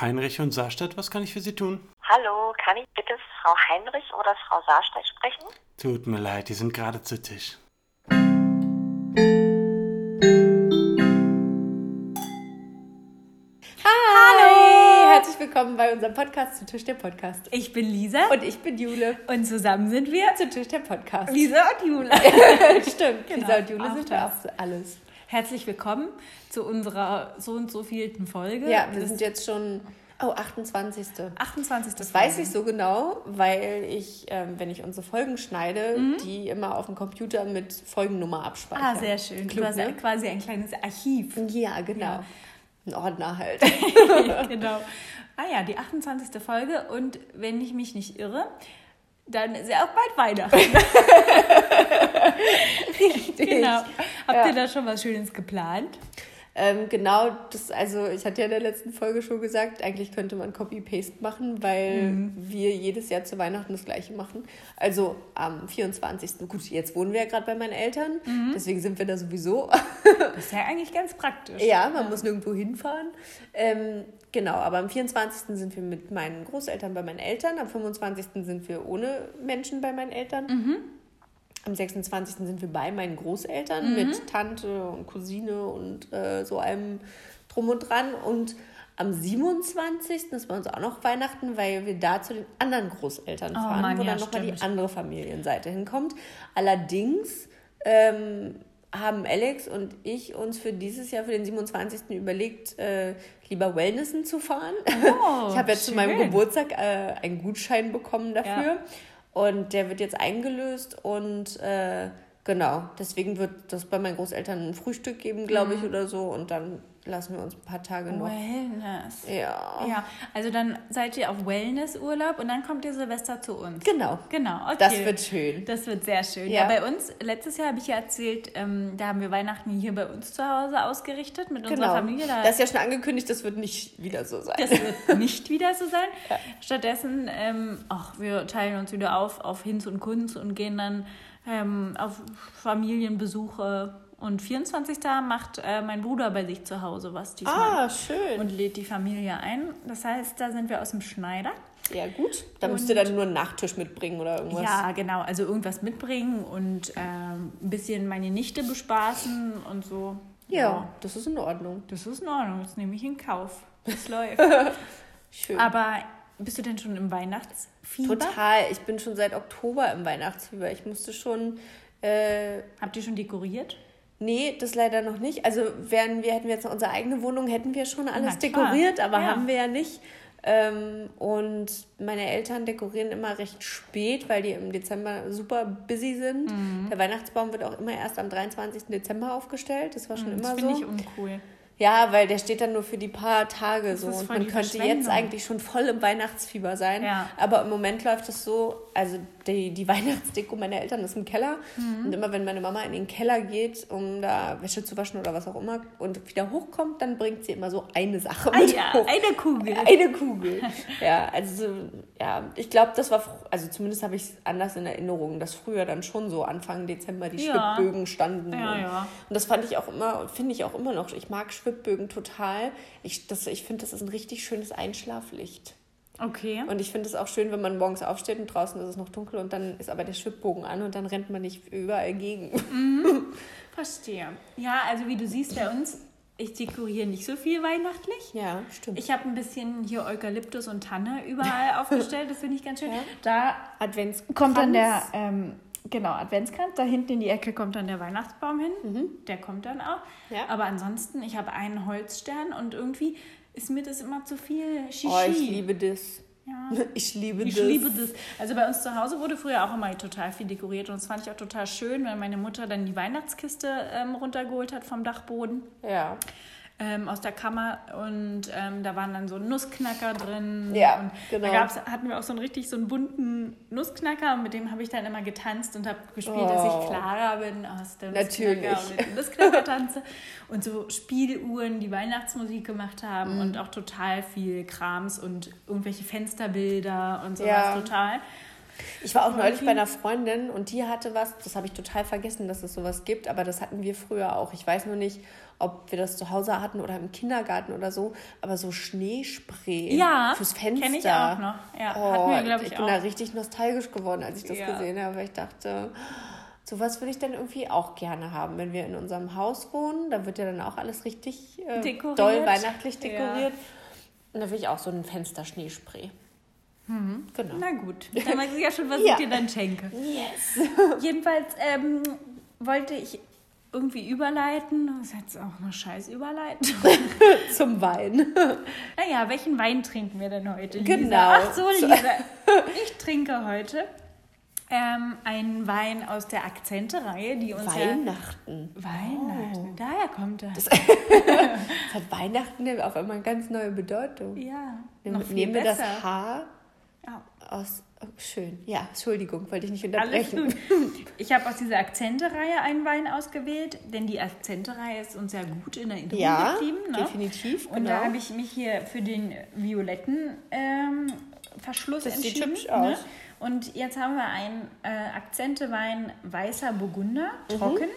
Heinrich und Saarstadt, was kann ich für Sie tun? Hallo, kann ich bitte Frau Heinrich oder Frau Saarstedt sprechen? Tut mir leid, die sind gerade zu Tisch. Hallo! Herzlich willkommen bei unserem Podcast zu Tisch der Podcast. Ich bin Lisa Und ich bin Jule. und zusammen sind wir Zu Tisch der Podcast. Lisa und Jule. Stimmt, Genau, Lisa und Jule auch sind das. auch alles. Herzlich willkommen zu unserer so und so vielten Folge. Ja, wir Das sind jetzt schon, oh, 28. 28. Das weiß ich so genau, weil ich, ähm, wenn ich unsere Folgen schneide, die immer auf dem Computer mit Folgennummer abspeichere. Ah, sehr schön. Klug, du hast ne? quasi ein kleines Archiv. Ja, genau. Ja. Ein Ordner halt. genau. Ah ja, die 28. Folge und wenn ich mich nicht irre, dann ist ja auch bald Weihnachten. Richtig. genau. Habt Ja. ihr da schon was Schönes geplant? Ähm, genau, das, also ich hatte ja in der letzten Folge schon gesagt, eigentlich könnte man Copy-Paste machen, weil wir jedes Jahr zu Weihnachten das gleiche machen. Also am 24. Gut, jetzt wohnen wir ja gerade bei meinen Eltern, deswegen sind wir da sowieso. Das ist ja eigentlich ganz praktisch. ja, man muss nirgendwo hinfahren. Ähm, genau, aber am 24. sind wir mit meinen Großeltern bei meinen Eltern, am 25. sind wir ohne Menschen bei meinen Eltern. Am 26. sind wir bei meinen Großeltern mit Tante und Cousine und äh, so allem drum und dran. Und am 27. ist bei uns auch noch Weihnachten, weil wir da zu den anderen Großeltern Oh fahren, Mann, wo ja, dann nochmal die andere Familienseite hinkommt. Allerdings ähm, haben Alex und ich uns für dieses Jahr, für den 27. überlegt, äh, lieber Wellnessen zu fahren. Oh, ich habe jetzt zu meinem schön. Geburtstag äh, einen Gutschein bekommen dafür. Ja. Und der wird jetzt eingelöst und äh, genau, deswegen wird das bei meinen Großeltern ein Frühstück geben, glaube Mhm. ich, oder so. Und dann lassen wir uns ein paar Tage noch. Wellness. Ja. Ja, also dann seid ihr auf Wellnessurlaub und dann kommt ihr Silvester zu uns. Genau. Genau, okay. Das wird schön. Das wird sehr schön. Ja. Ja, bei uns, letztes Jahr habe ich ja erzählt, ähm, da haben wir Weihnachten hier bei uns zu Hause ausgerichtet mit unserer Genau. Familie. Da, Das ist ja schon angekündigt, das wird nicht wieder so sein. das wird nicht wieder so sein. Stattdessen, ähm, ach, wir teilen uns wieder auf auf Hinz und Kunz und gehen dann ähm, auf Familienbesuche. Und 24. macht äh, mein Bruder bei sich zu Hause was diesmal. ah, schön. Und lädt die Familie ein. Das heißt, da sind wir aus dem Schneider. ja, gut. Da müsst ihr dann nur einen Nachtisch mitbringen oder irgendwas. Ja, genau. Also irgendwas mitbringen und ähm, ein bisschen meine Nichte bespaßen und so. Ja, das ist in Ordnung. Das ist in Ordnung. Das nehme ich in Kauf. Das läuft. Schön. Aber bist du denn schon im Weihnachtsfieber? Total. Ich bin schon seit Oktober im Weihnachtsfieber. Ich musste schon. Äh, Habt ihr schon dekoriert? Nee, das leider noch nicht. Also wären wir, hätten wir jetzt noch unsere eigene Wohnung, hätten wir schon alles dekoriert, aber Ja. haben wir ja nicht. Ähm, und meine Eltern dekorieren immer recht spät, weil die im Dezember super busy sind. Mhm. Der Weihnachtsbaum wird auch immer erst am 23. Dezember aufgestellt. Das war schon Das immer finde so. ich uncool. Ja, weil der steht dann nur für die paar Tage so. Und man könnte jetzt eigentlich schon voll im Weihnachtsfieber sein. Ja. Aber im Moment läuft es so, also die, die Weihnachtsdeko meiner Eltern ist im Keller. Mhm. Und immer wenn meine Mama in den Keller geht, um da Wäsche zu waschen oder was auch immer, und wieder hochkommt, dann bringt sie immer so eine Sache Ah mit ja, hoch. eine Kugel. Eine Kugel. Ja, also so, ja, ich glaube, das war, also zumindest habe ich es anders in Erinnerung, dass früher dann schon so Anfang Dezember die Ja. Schwibbögen standen. Ja, und, ja. und das fand ich auch immer, finde ich auch immer noch. Ich mag Schwibbögen total. Ich, das- ich finde, das ist ein richtig schönes Einschlaflicht. Okay. Und ich finde es auch schön, wenn man morgens aufsteht und draußen ist es noch dunkel und dann ist aber der Schwibbogen an und dann rennt man nicht überall gegen. Verstehe. Ja, also wie du siehst bei uns, ich dekoriere nicht so viel weihnachtlich. Ja, stimmt. Ich habe ein bisschen hier Eukalyptus und Tanne überall aufgestellt. Das finde ich ganz schön. Ja. Da Advents kommt dann der, ähm, genau, Adventskranz. Da hinten in die Ecke kommt dann der Weihnachtsbaum hin. Der kommt dann auch. Ja. Aber ansonsten, ich habe einen Holzstern und irgendwie ist mir das immer zu viel Shishi. Oh, ich liebe das. Ja. Ich liebe Ich das. liebe das. Also bei uns zu Hause wurde früher auch immer total viel dekoriert und das fand ich auch total schön, wenn meine Mutter dann die Weihnachtskiste ähm, runtergeholt hat vom Dachboden Ja. Ähm, aus der Kammer und ähm, da waren dann so Nussknacker drin. Ja, und genau. Da gab's, hatten wir auch so einen richtig so einen bunten Nussknacker und mit dem habe ich dann immer getanzt und habe gespielt, dass Oh. ich Clara bin aus der Natürlich. Nussknacker und mit dem Nussknacker tanze und so Spieluhren, die Weihnachtsmusik gemacht haben Mhm. und auch total viel Krams und irgendwelche Fensterbilder und sowas Ja. total. Ich war auch neulich bei einer Freundin und die hatte was, das habe ich total vergessen, dass es sowas gibt, aber das hatten wir früher auch. Ich weiß nur nicht, ob wir das zu Hause hatten oder im Kindergarten oder so, aber so Schneespray Ja, fürs Fenster. kenn ich auch noch. Ja, oh, hatten wir, glaub ich, ich bin auch. da richtig nostalgisch geworden, als ich das Ja. gesehen habe, ich dachte, sowas würde ich dann irgendwie auch gerne haben, wenn wir in unserem Haus wohnen. Da wird ja dann auch alles richtig äh, Dekoriert. doll weihnachtlich Ja. dekoriert. Und da will ich auch so ein Fensterschneespray. Genau. Na gut, dann weiß ich ja schon, was Ja. ich dir dann schenke. Yes. Jedenfalls ähm, wollte ich irgendwie überleiten. Das ist jetzt auch eine scheiß Überleitung. Zum Wein. naja, welchen Wein trinken wir denn heute, Lisa? Genau. Ach so, Lisa. Ich trinke heute ähm, einen Wein aus der Akzente-Reihe, die uns ja... Weihnachten. Weihnachten. Daher kommt das. Das hat Weihnachten auf einmal eine ganz neue Bedeutung. ja, Nehmen, noch viel nehmen wir das. H Ja. Aus. Oh, schön. Ja, Entschuldigung, wollte ich nicht unterbrechen. Ich habe aus dieser Akzente-Reihe einen Wein ausgewählt, denn die Akzente-Reihe ist uns ja gut in Erinnerung Ja, geblieben. Ne? definitiv. Und genau. da habe ich mich hier für den violetten ähm, Verschluss Das sieht entschieden. hübsch Ne? aus. Und jetzt haben wir einen äh, Akzentewein Weißer Burgunder, Mhm. trocken,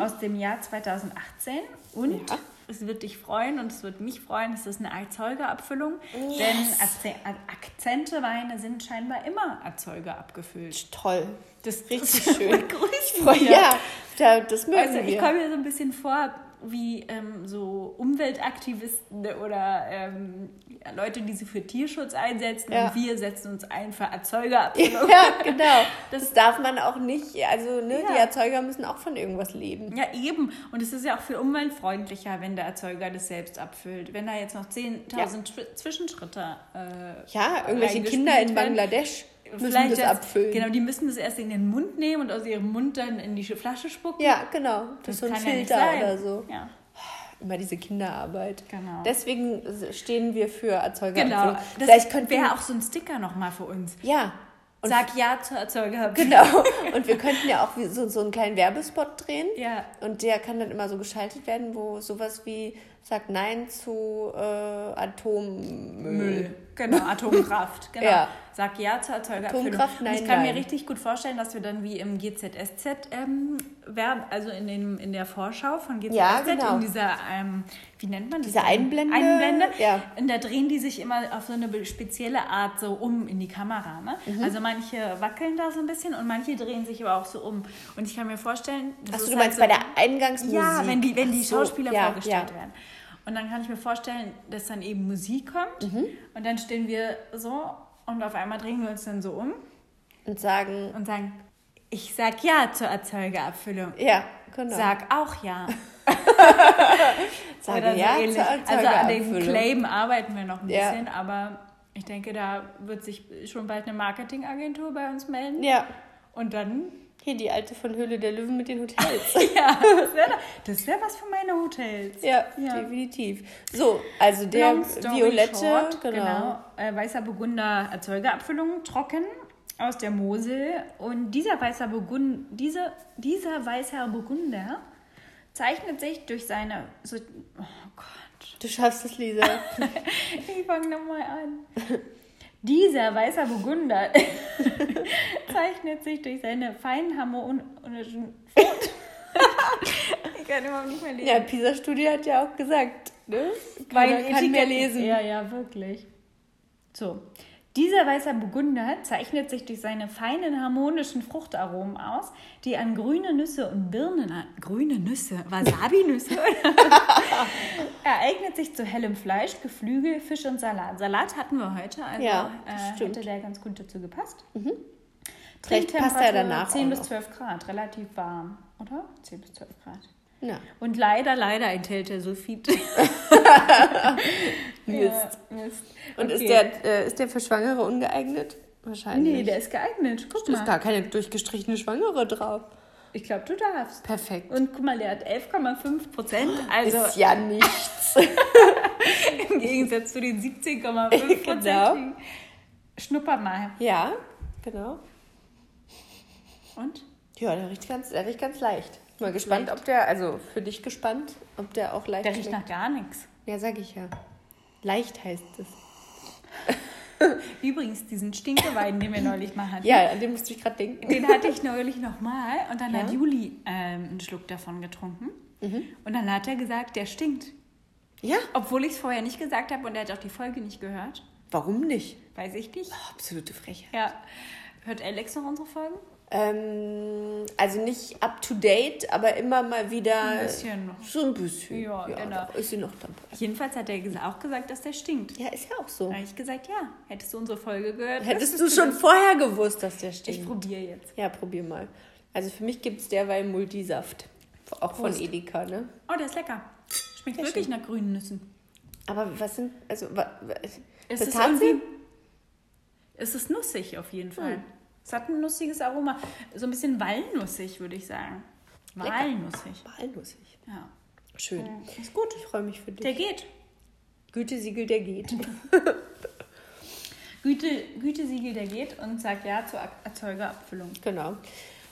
aus dem Jahr 2018. Und Ja. Es wird dich freuen und es wird mich freuen, es ist eine Erzeugerabfüllung. Yes. Denn Akze Akzenteweine sind scheinbar immer Erzeuger abgefüllt. Toll. Das ist Richtig schön. Begrüßen ja, da, das mögen Also ich wir. komme mir so ein bisschen vor wie ähm, so Umweltaktivisten oder ähm, ja, Leute, die sich für Tierschutz einsetzen. Ja. Und wir setzen uns ein für Erzeugerabfüllung. Ja, genau. Das- Das darf man auch nicht. Also, ne, Ja. die Erzeuger müssen auch von irgendwas leben. Ja, eben. Und es ist ja auch viel umweltfreundlicher, wenn der Erzeuger das selbst abfüllt. Wenn da jetzt noch 10.000 Zwi- Zwischenschritte äh, Ja, irgendwelche Kinder in. Bangladesch müssen Vielleicht das erst- abfüllen. Genau, die müssen das erst in den Mund nehmen und aus ihrem Mund dann in die Flasche spucken. Ja, genau. Das, ist so ein ja Filter sein. oder so. Ja. Immer diese Kinderarbeit. Genau. Deswegen stehen wir für Erzeuger. Genau, das wäre auch so ein Sticker nochmal für uns. Ja. Und Sag ja zur Erzeuger. Genau. Und wir könnten ja auch so, so einen kleinen Werbespot drehen. Ja. Und der kann dann immer so geschaltet werden, wo sowas wie sagt Nein zu äh, Atommüll. Müll. Genau, Atomkraft. Genau. Ja. Sag ja zur Erzeugerabfüllung. Atomkraft, nein, ich kann mir richtig gut vorstellen, dass wir dann wie im GZSZ ähm, werden, also in, dem, in der Vorschau von GZSZ, Ja, genau. in dieser, ähm, wie nennt man das? Diese? Einblende? Einblende. Ja. Und da drehen die sich immer auf so eine spezielle Art so um in die Kamera. Ne? Mhm. Also manche wackeln da so ein bisschen und manche drehen sich aber auch so um. Und ich kann mir vorstellen, das Achso, du halt meinst so, bei der Eingangsmusik. Ja, wenn die, wenn die so, Schauspieler ja, vorgestellt werden. Und dann kann ich mir vorstellen, dass dann eben Musik kommt Mhm. und dann stehen wir so und auf einmal drehen wir uns dann so um Und sagen, und sagen, ich sag ja zur Erzeugerabfüllung. ja, genau. Sag auch ja. So ja ähnlich. zur Also an Erzeugerabfüllung. Claim arbeiten wir noch ein Ja. bisschen, aber ich denke, da wird sich schon bald eine Marketingagentur bei uns melden. Ja, Und dann, hier die alte von Höhle der Löwen mit den Hotels. ja, das wäre wär was für meine Hotels. ja, Ja. definitiv. So, also der violette, short, genau. Äh, weißer Burgunder Erzeugerabfüllung, trocken aus der Mosel. Und dieser weißer Burgund, diese, dieser weißer Burgunder zeichnet sich durch seine. So, oh Gott, Du schaffst es, Lisa. ich fange nochmal an. Dieser weißer Burgunder zeichnet sich durch seine feinen harmonischen ich kann überhaupt nicht mehr lesen. ja, Pisa-Studie hat ja auch gesagt, ne? Weil kann mehr Etiketten- lesen. Ja, ja, wirklich. So. Dieser weißer Burgunder zeichnet sich durch seine feinen harmonischen Fruchtaromen aus, die an grüne Nüsse und Birnen, an- grüne Nüsse, Wasabi-Nüsse, er eignet sich zu hellem Fleisch, Geflügel, Fisch und Salat. Salat hatten wir heute, also Ja, äh, hätte der ganz gut dazu gepasst. Vielleicht passt er danach 10 auch bis noch. 12 Grad, relativ warm, oder? 10 bis 12 Grad. Ja. Und leider, leider enthält er Sulfid. Mist. Ja, Mist. Und ist, Okay. der, äh, ist der für Schwangere ungeeignet? Wahrscheinlich. Nee, der ist geeignet. Guck Da ist mal. gar keine durchgestrichene Schwangere drauf. Ich glaube, du darfst. Perfekt. Und guck mal, der hat 11,5 Prozent. Also ist ja nichts. im Gegensatz zu den 17,5 Prozent. Genau. Schnupper mal. ja, genau. Und? Ja, der riecht ganz, der riecht ganz leicht. Mal gespannt, ob der, also für dich gespannt, ob der auch leicht Der riecht schmeckt. nach gar nichts. Ja, sag ich ja. Leicht heißt es. Übrigens, diesen Stinkewein, den wir neulich mal hatten, Ja, an den musste ich gerade denken. den hatte ich neulich nochmal und dann Ja? hat Juli ähm, einen Schluck davon getrunken. Und dann hat er gesagt, der stinkt. Ja, Obwohl ich es vorher nicht gesagt habe und er hat auch die Folge nicht gehört. warum nicht? Weiß ich nicht. Absolute Frechheit. Ja. Hört Alex noch unsere Folgen? Ähm, also nicht up to date, aber immer mal wieder. Ein bisschen noch. So ein bisschen. Ja, genau. da ist sie noch dabei. Jedenfalls hat er auch gesagt, dass der stinkt. Ja, ist ja auch so. Da habe ich gesagt, ja, hättest du unsere Folge gehört. Hättest du schon das. vorher gewusst, dass der Ich stinkt? probiere jetzt. Ja, probier mal. Also für mich gibt es derweil Multisaft. Auch von Prost. Edeka, ne? Oh, der ist lecker. Schmeckt Sehr wirklich schön. nach grünen Nüssen. Aber was sind, also, wa, wa, Es das ist haben sie? irgendwie- Es ist nussig auf jeden Fall. Hm. Es hat ein nussiges Aroma. So ein bisschen walnussig, würde ich sagen. Lecker. Walnussig. Walnussig. Ja. Schön. Ist gut. Ich freue mich für dich. Der geht. Gütesiegel, der geht. Güte, Gütesiegel, der geht und sagt ja zur Erzeugerabfüllung. genau.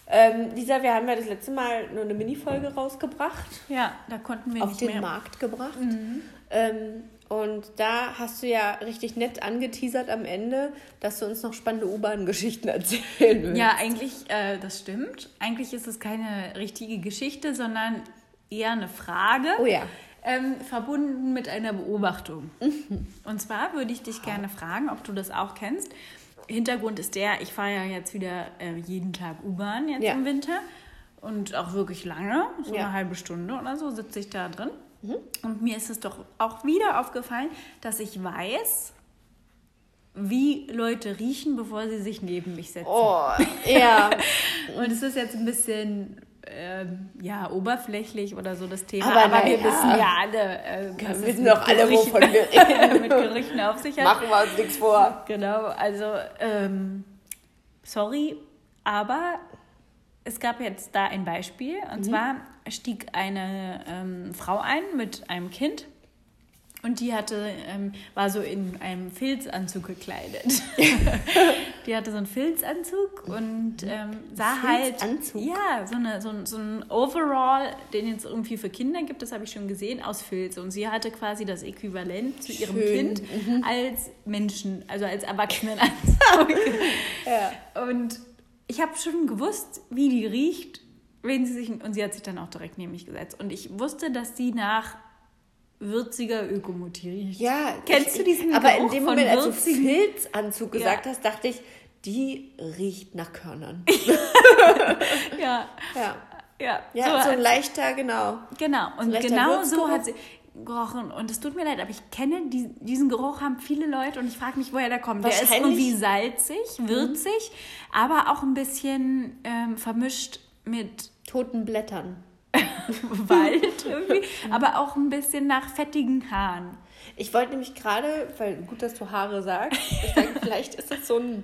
Ähm, Lisa, wir haben ja das letzte Mal nur eine Mini-Folge rausgebracht, Ja, da konnten wir auf nicht den mehr. Markt gebracht. Ähm, und da hast du ja richtig nett angeteasert am Ende, dass du uns noch spannende U-Bahn-Geschichten erzählen willst. Ja, eigentlich, äh, das stimmt. Eigentlich ist es keine richtige Geschichte, sondern eher eine Frage. Oh ja. Ähm, verbunden mit einer Beobachtung. Und zwar würde ich dich gerne fragen, ob du das auch kennst. Hintergrund ist der, ich fahre ja jetzt wieder äh, jeden Tag U-Bahn jetzt Ja. im Winter und auch wirklich lange, so Ja. eine halbe Stunde oder so sitze ich da drin. Und mir ist es doch auch wieder aufgefallen, dass ich weiß, wie Leute riechen, bevor sie sich neben mich setzen. Oh, ja. Und es ist jetzt ein bisschen ähm, ja, oberflächlich oder so das Thema, Aber aber, wir ja. wissen ja alle, äh, wir wissen doch alle, Gerüchen- wovon wir mit Gerüchen auf sich hat. Machen wir uns nichts vor. Genau, also ähm, sorry, aber es gab jetzt da ein Beispiel. Und Mhm. zwar stieg eine ähm, Frau ein mit einem kind. Und die hatte, ähm, war so in einem Filzanzug gekleidet. die hatte so einen Filzanzug und ähm, sah halt. Filzanzug? Ja, so, eine, so, so ein Overall, den es irgendwie für Kinder gibt, das habe ich schon gesehen, aus Filz. Und sie hatte quasi das Äquivalent zu ihrem Schön. Kind als Menschen, also als Erwachsenenanzug. Ja. Und ich habe schon gewusst, wie die riecht, wenn sie sich. Und sie hat sich dann auch direkt neben mich gesetzt. Und ich wusste, dass sie nach würziger Ökomotie riecht. Ja, Kennst ich, du diesen Aber Geruch in dem Moment, als du würzigen- Filzanzug gesagt Ja. hast, dachte ich, die riecht nach Körnern. Ja, Ja, ja. ja so, ein als- leichter, genau. Genau, und leichter genau so hat sie gerochen. Und es tut mir leid, aber ich kenne die, diesen Geruch, haben viele Leute und ich frage mich, woher der kommt. Der ist irgendwie salzig, würzig, aber auch ein bisschen ähm, vermischt mit Toten Blättern. Wald irgendwie, aber auch ein bisschen nach fettigen Haaren. Ich wollte nämlich gerade, weil gut, dass du Haare sagst, ich sage, vielleicht ist das so ein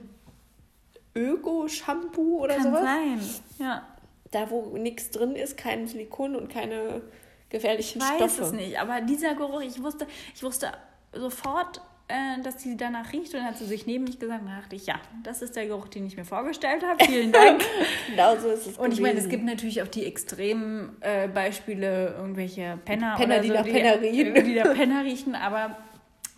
Öko-Shampoo oder Kann sowas. sein, ja. Da, wo nichts drin ist, kein Silikon und keine gefährlichen Ich weiß Stoffe. es nicht, aber dieser Geruch, ich wusste, ich wusste sofort, äh, dass sie danach riecht und dann hat sie sich neben mich gesagt, und da dachte ich, ja, das ist der Geruch, den ich mir vorgestellt habe. Vielen Dank. Genau so ist es Und ich meine, es gibt natürlich auch die extremen äh, Beispiele, irgendwelche Penner, Penner, oder die so, nach Penner riechen. Die nach Penner riechen, aber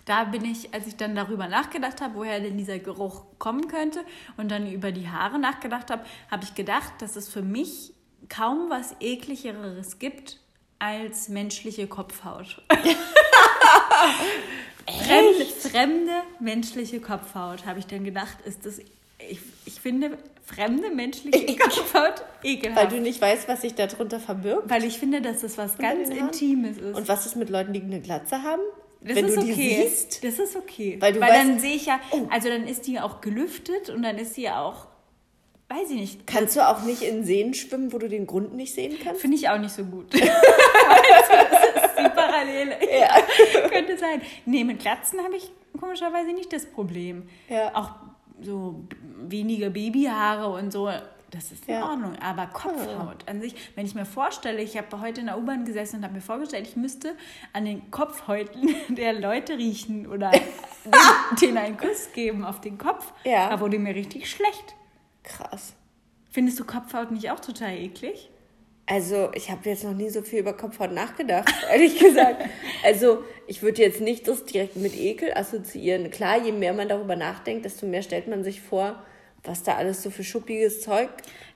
da bin ich, als ich dann darüber nachgedacht habe, woher denn dieser Geruch kommen könnte und dann über die Haare nachgedacht habe, habe ich gedacht, dass es für mich kaum was ekligeres gibt als menschliche Kopfhaut. fremde, fremde menschliche Kopfhaut, habe ich dann gedacht, ist das, ich, ich finde fremde menschliche Kopfhaut ekelhaft. Weil du nicht weißt, was sich darunter verbirgt. Weil ich finde, dass das was ganz? Intimes ist. Und was ist mit Leuten, die eine Glatze haben? das Wenn ist du die okay. siehst? Das ist okay. Weil du dann weißt- sehe ich ja, Oh. also dann ist die auch gelüftet und dann ist sie ja auch, weiß ich nicht, Kannst du auch nicht in Seen schwimmen, wo du den Grund nicht sehen kannst? finde ich auch nicht so gut. Du, das ist Parallele. Ja. Könnte sein. Nee, mit Glatzen habe ich komischerweise nicht das Problem. Ja. Auch so weniger Babyhaare und so, das ist in Ja. Ordnung. Aber Kopfhaut an sich, wenn ich mir vorstelle, ich habe heute in der U-Bahn gesessen und habe mir vorgestellt, ich müsste an den Kopfhäuten der Leute riechen oder denen, denen einen Kuss geben auf den Kopf, Ja. da wurde mir richtig schlecht. Krass. Findest du Kopfhaut nicht auch total eklig? Also, ich habe jetzt noch nie so viel über Kopfhaut nachgedacht, ehrlich gesagt. Also, ich würde jetzt nicht das direkt mit Ekel assoziieren. Klar, je mehr man darüber nachdenkt, desto mehr stellt man sich vor, was da alles so für schuppiges Zeug.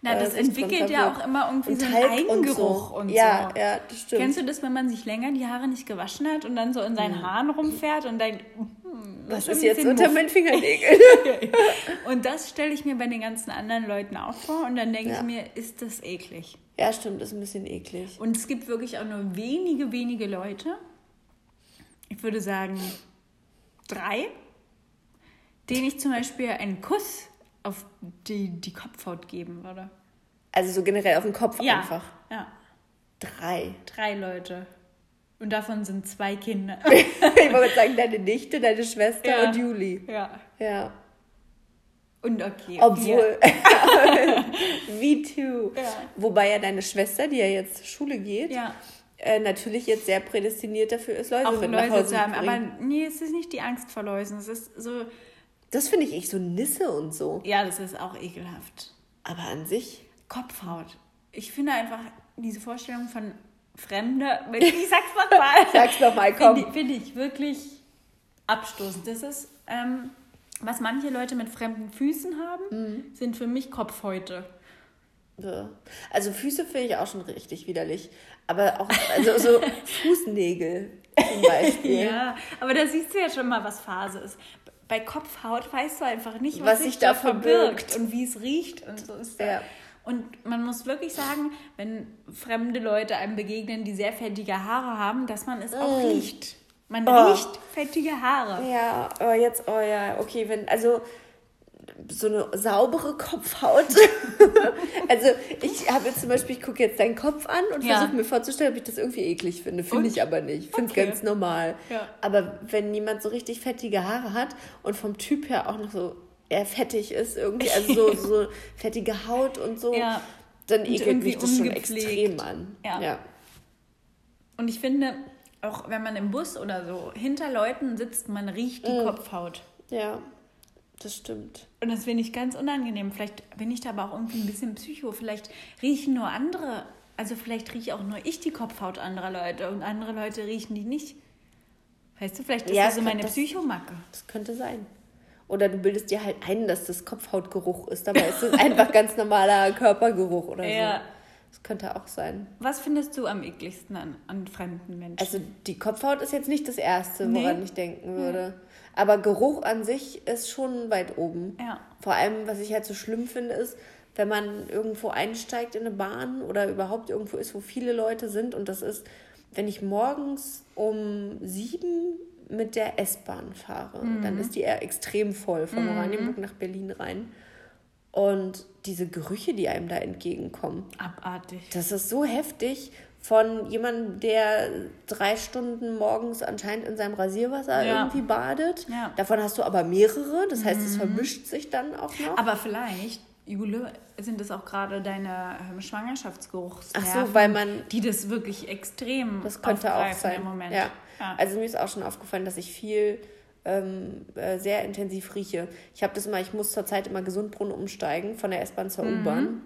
Na, das äh, entwickelt ja auch immer irgendwie Und so einen Talg und Eigengeruch so. und ja, so. Ja, das stimmt. Kennst du das, wenn man sich länger die Haare nicht gewaschen hat und dann so in seinen Haaren rumfährt und denkt, hm, was ist jetzt unter meinen Fingernägeln? Und das stelle ich mir bei den ganzen anderen Leuten auch vor und dann denke Ja. ich mir, ist das eklig. Ja, stimmt, ist ein bisschen eklig. Und es gibt wirklich auch nur wenige, wenige Leute, ich würde sagen drei, denen ich zum Beispiel einen Kuss auf die, die Kopfhaut geben würde. Also so generell auf den Kopf Ja, einfach. ja, Drei. drei Leute. Und davon sind zwei Kinder. ich wollte sagen, deine Nichte, deine Schwester Ja. und Juli. ja. Ja. Und okay. Obwohl. Me too. Ja. Wobei ja deine Schwester, die ja jetzt zur Schule geht, Ja. äh, natürlich jetzt sehr prädestiniert dafür ist, Läuse Auch mit nach Läuse Hause zu haben. Aber nee, es ist nicht die Angst vor Läusen. Es ist so, Das finde ich echt so Nisse und so. ja, das ist auch ekelhaft. Aber an sich. Kopfhaut. Ich finde einfach diese Vorstellung von Fremde, ich sag's nochmal, Sag's noch mal, komm. finde ich, finde ich wirklich abstoßend. Das ist, ähm, was manche Leute mit fremden Füßen haben, Mhm. sind für mich Kopfhäute. Ja. Also Füße finde ich auch schon richtig widerlich. Aber auch also so Fußnägel zum Beispiel. Ja, aber da siehst du ja schon mal, was Phase ist. Bei Kopfhaut weißt du einfach nicht, Was was, sich da verbirgt verbirgt. und wie es riecht und so ist da. Ja. Und man muss wirklich sagen, wenn fremde Leute einem begegnen, die sehr fettige Haare haben, dass man es auch riecht. Man. Oh. riecht fettige Haare. Ja, aber jetzt, oh ja, okay, wenn, also so eine saubere Kopfhaut. also ich habe jetzt zum Beispiel, ich gucke jetzt deinen Kopf an und Ja. versuche mir vorzustellen, ob ich das irgendwie eklig finde. Finde ich aber nicht. Finde es Okay. ganz normal. Ja. Aber wenn jemand so richtig fettige Haare hat und vom Typ her auch noch so eher fettig ist, irgendwie, also so, so fettige Haut und so, Ja. dann ekelt mich das schon extrem an. Ja. Und ich finde, auch wenn man im Bus oder so hinter Leuten sitzt, man riecht die Kopfhaut. Ja, das stimmt. Und das finde ich ganz unangenehm. Vielleicht bin ich da aber auch irgendwie ein bisschen psycho. Vielleicht riechen nur andere, also vielleicht rieche auch nur ich die Kopfhaut anderer Leute und andere Leute riechen die nicht. Weißt du, vielleicht ist Ja, das so meine das- Psychomacke. Das könnte sein. Oder du bildest dir halt ein, dass das Kopfhautgeruch ist, aber es ist einfach ganz normaler Körpergeruch oder Ja. so. Das könnte auch sein. Was findest du am ekligsten an, an fremden Menschen? Also die Kopfhaut ist jetzt nicht das Erste, Nee. woran ich denken würde. Aber Geruch an sich ist schon weit oben. Ja. Vor allem, was ich halt so schlimm finde, ist, wenn man irgendwo einsteigt in eine Bahn oder überhaupt irgendwo ist, wo viele Leute sind. Und das ist, wenn ich morgens um sieben mit der S-Bahn fahre, Mhm. dann ist die eher extrem voll von Oranienburg nach Berlin rein. Und diese Gerüche, die einem da entgegenkommen, Abartig. das ist so heftig von jemandem, der drei Stunden morgens anscheinend in seinem Rasierwasser Ja. irgendwie badet. Ja. Davon hast du aber mehrere, das heißt, es vermischt sich dann auch noch. Aber vielleicht, Jule, sind es auch gerade deine ähm, Schwangerschaftsgeruchsnerven, Ach so, weil man- die das wirklich extrem das könnte auch sein. im Moment. Ja. Ja. Also mir ist auch schon aufgefallen, dass ich viel ähm, äh, sehr intensiv rieche. Ich habe das immer, ich muss zurzeit immer Gesundbrunnen umsteigen von der S-Bahn zur Mhm. U-Bahn.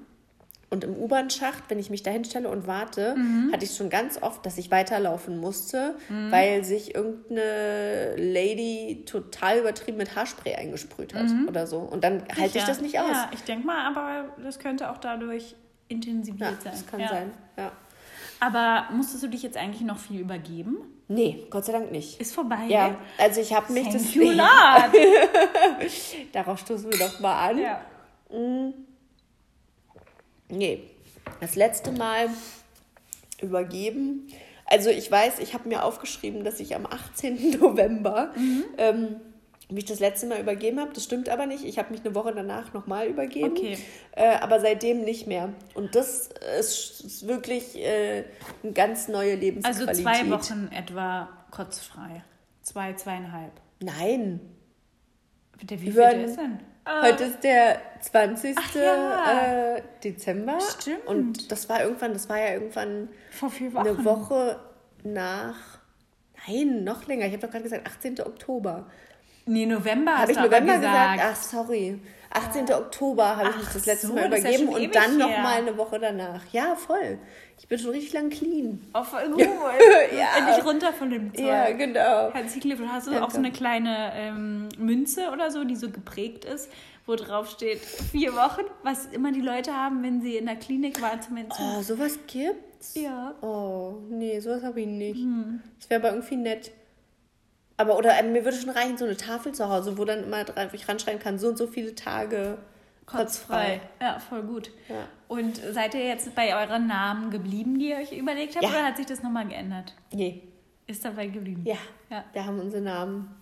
Und im U-Bahn-Schacht, wenn ich mich da hinstelle und warte, Mhm. hatte ich schon ganz oft, dass ich weiterlaufen musste, weil sich irgendeine Lady total übertrieben mit Haarspray eingesprüht hat oder so. Und dann halte ich Mhm. Das nicht aus. Ja, ich denke mal, aber das könnte auch dadurch intensiviert Ja, sein. das kann ja. sein. Ja. Aber musstest du dich jetzt eigentlich noch viel übergeben? Nee, Gott sei Dank nicht. Ist vorbei. Ja, also ich habe mich Thank das. you, Lord. Darauf stoßen wir doch mal an. ja. Nee, das letzte Mal übergeben. Also ich weiß, ich habe mir aufgeschrieben, dass ich am 18. November ähm, mich das letzte Mal übergeben habe. Das stimmt aber nicht. Ich habe mich eine Woche danach nochmal übergeben. Okay. Äh, aber seitdem nicht mehr. Und das ist, ist wirklich äh, eine ganz neue Also Lebensqualität. zwei Wochen etwa kotzfrei. Zwei, zweieinhalb. Nein. Der, wie Wir viel ist denn? Heute ist der 20. Ach ja. äh, Dezember. Stimmt. Und das war irgendwann, das war ja irgendwann Vor vier Wochen. eine Woche nach. Nein, noch länger. Ich habe doch gerade gesagt, 18. Oktober. Nee, November Habe ich November gesagt? gesagt. Ach, sorry. 18. Oktober habe ich mich das letzte so, Mal ja übergeben schon und dann noch her. mal eine Woche danach. Ja, voll. Ich bin schon richtig lang clean. Oh, voll gut. Ja. Endlich runter von dem Zeug. Ja, genau. Herzlichen Glückwunsch. Hast du Danke. auch so eine kleine ähm, Münze oder so, die so geprägt ist, wo drauf steht, vier Wochen, was immer die Leute haben, wenn sie in der Klinik waren zum Entzug. Oh, sowas gibt's? Ja. Oh, nee, sowas habe ich nicht. Hm. Das wäre aber irgendwie nett. Aber, oder äh, mir würde schon reichen, so eine Tafel zu Hause, wo dann immer dran, wo ich ranschreiben kann, so und so viele Tage kotzfrei. Ja, voll gut. Ja. Und seid ihr jetzt bei euren Namen geblieben, die ihr euch überlegt habt, Ja. oder hat sich das nochmal geändert? Nee. Ist dabei geblieben? Ja. Ja. Wir haben unsere Namen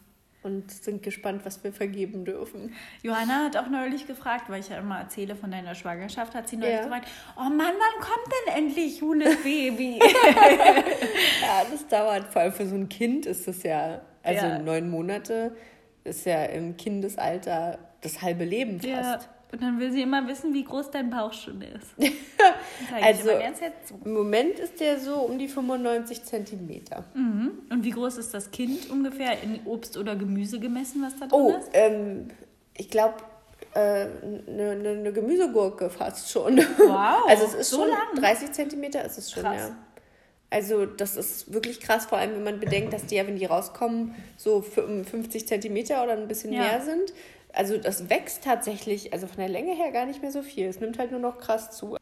und sind gespannt, was wir vergeben dürfen. Johanna hat auch neulich gefragt, weil ich ja immer erzähle von deiner Schwangerschaft, hat sie neulich Ja. gefragt, oh Mann, wann kommt denn endlich Jules Baby? Ja, das dauert. Vor allem für so ein Kind ist das ja, also Ja. neun Monate ist ja im Kindesalter das halbe Leben fast. ja. Und dann will sie immer wissen, wie groß dein Bauch schon ist. Also-. Im Moment ist der so um die 95 Zentimeter. Mhm. Und wie groß ist das Kind ungefähr in Obst oder Gemüse gemessen, was da drin Oh, ist? ähm, ich glaube, eine äh, ne, ne Gemüsegurke fast schon. Wow, Also es ist so schon lang? 30 Zentimeter ist es schon, Krass. ja. Also das ist wirklich krass, vor allem wenn man bedenkt, dass die ja, wenn die rauskommen, so 50 Zentimeter oder ein bisschen Ja. mehr sind. Also das wächst tatsächlich, also von der Länge her gar nicht mehr so viel. Es nimmt halt nur noch krass zu.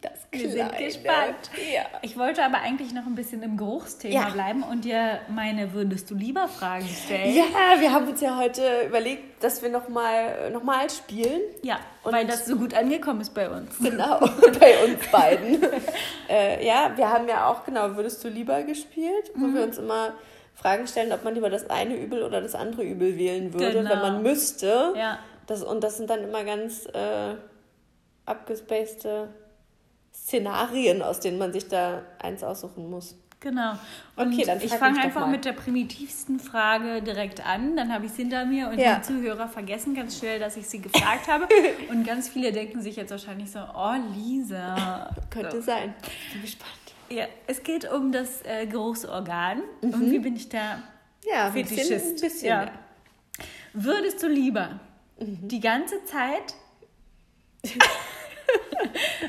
Das Wir Kleine. sind gespannt. Ja. Ich wollte aber eigentlich noch ein bisschen im Geruchsthema Ja. bleiben und dir meine Würdest du lieber Fragen stellen. ja, wir haben uns ja heute überlegt, dass wir nochmal noch mal spielen. Ja, Und- weil das so gut angekommen ist bei uns. Genau, bei uns beiden. äh, ja, wir haben ja auch, genau, würdest du lieber gespielt, wo wir uns immer Fragen stellen, ob man lieber das eine Übel oder das andere Übel wählen würde, Genau. wenn man müsste. Ja. Das, und das sind dann immer ganz äh, abgespacede Szenarien, aus denen man sich da eins aussuchen muss. Genau. Und Okay, dann ich fange einfach mit der primitivsten Frage direkt an. Dann habe ich es hinter mir und Ja. die Zuhörer vergessen ganz schnell, dass ich sie gefragt habe. Und ganz viele denken sich jetzt wahrscheinlich so, oh Lisa. Könnte sein. Bin gespannt. Ja, es geht um das äh, Geruchsorgan. Irgendwie bin ich da Ja, ein bisschen. Fetischist. Ein bisschen ja. ja. Würdest du lieber Mhm. die ganze Zeit.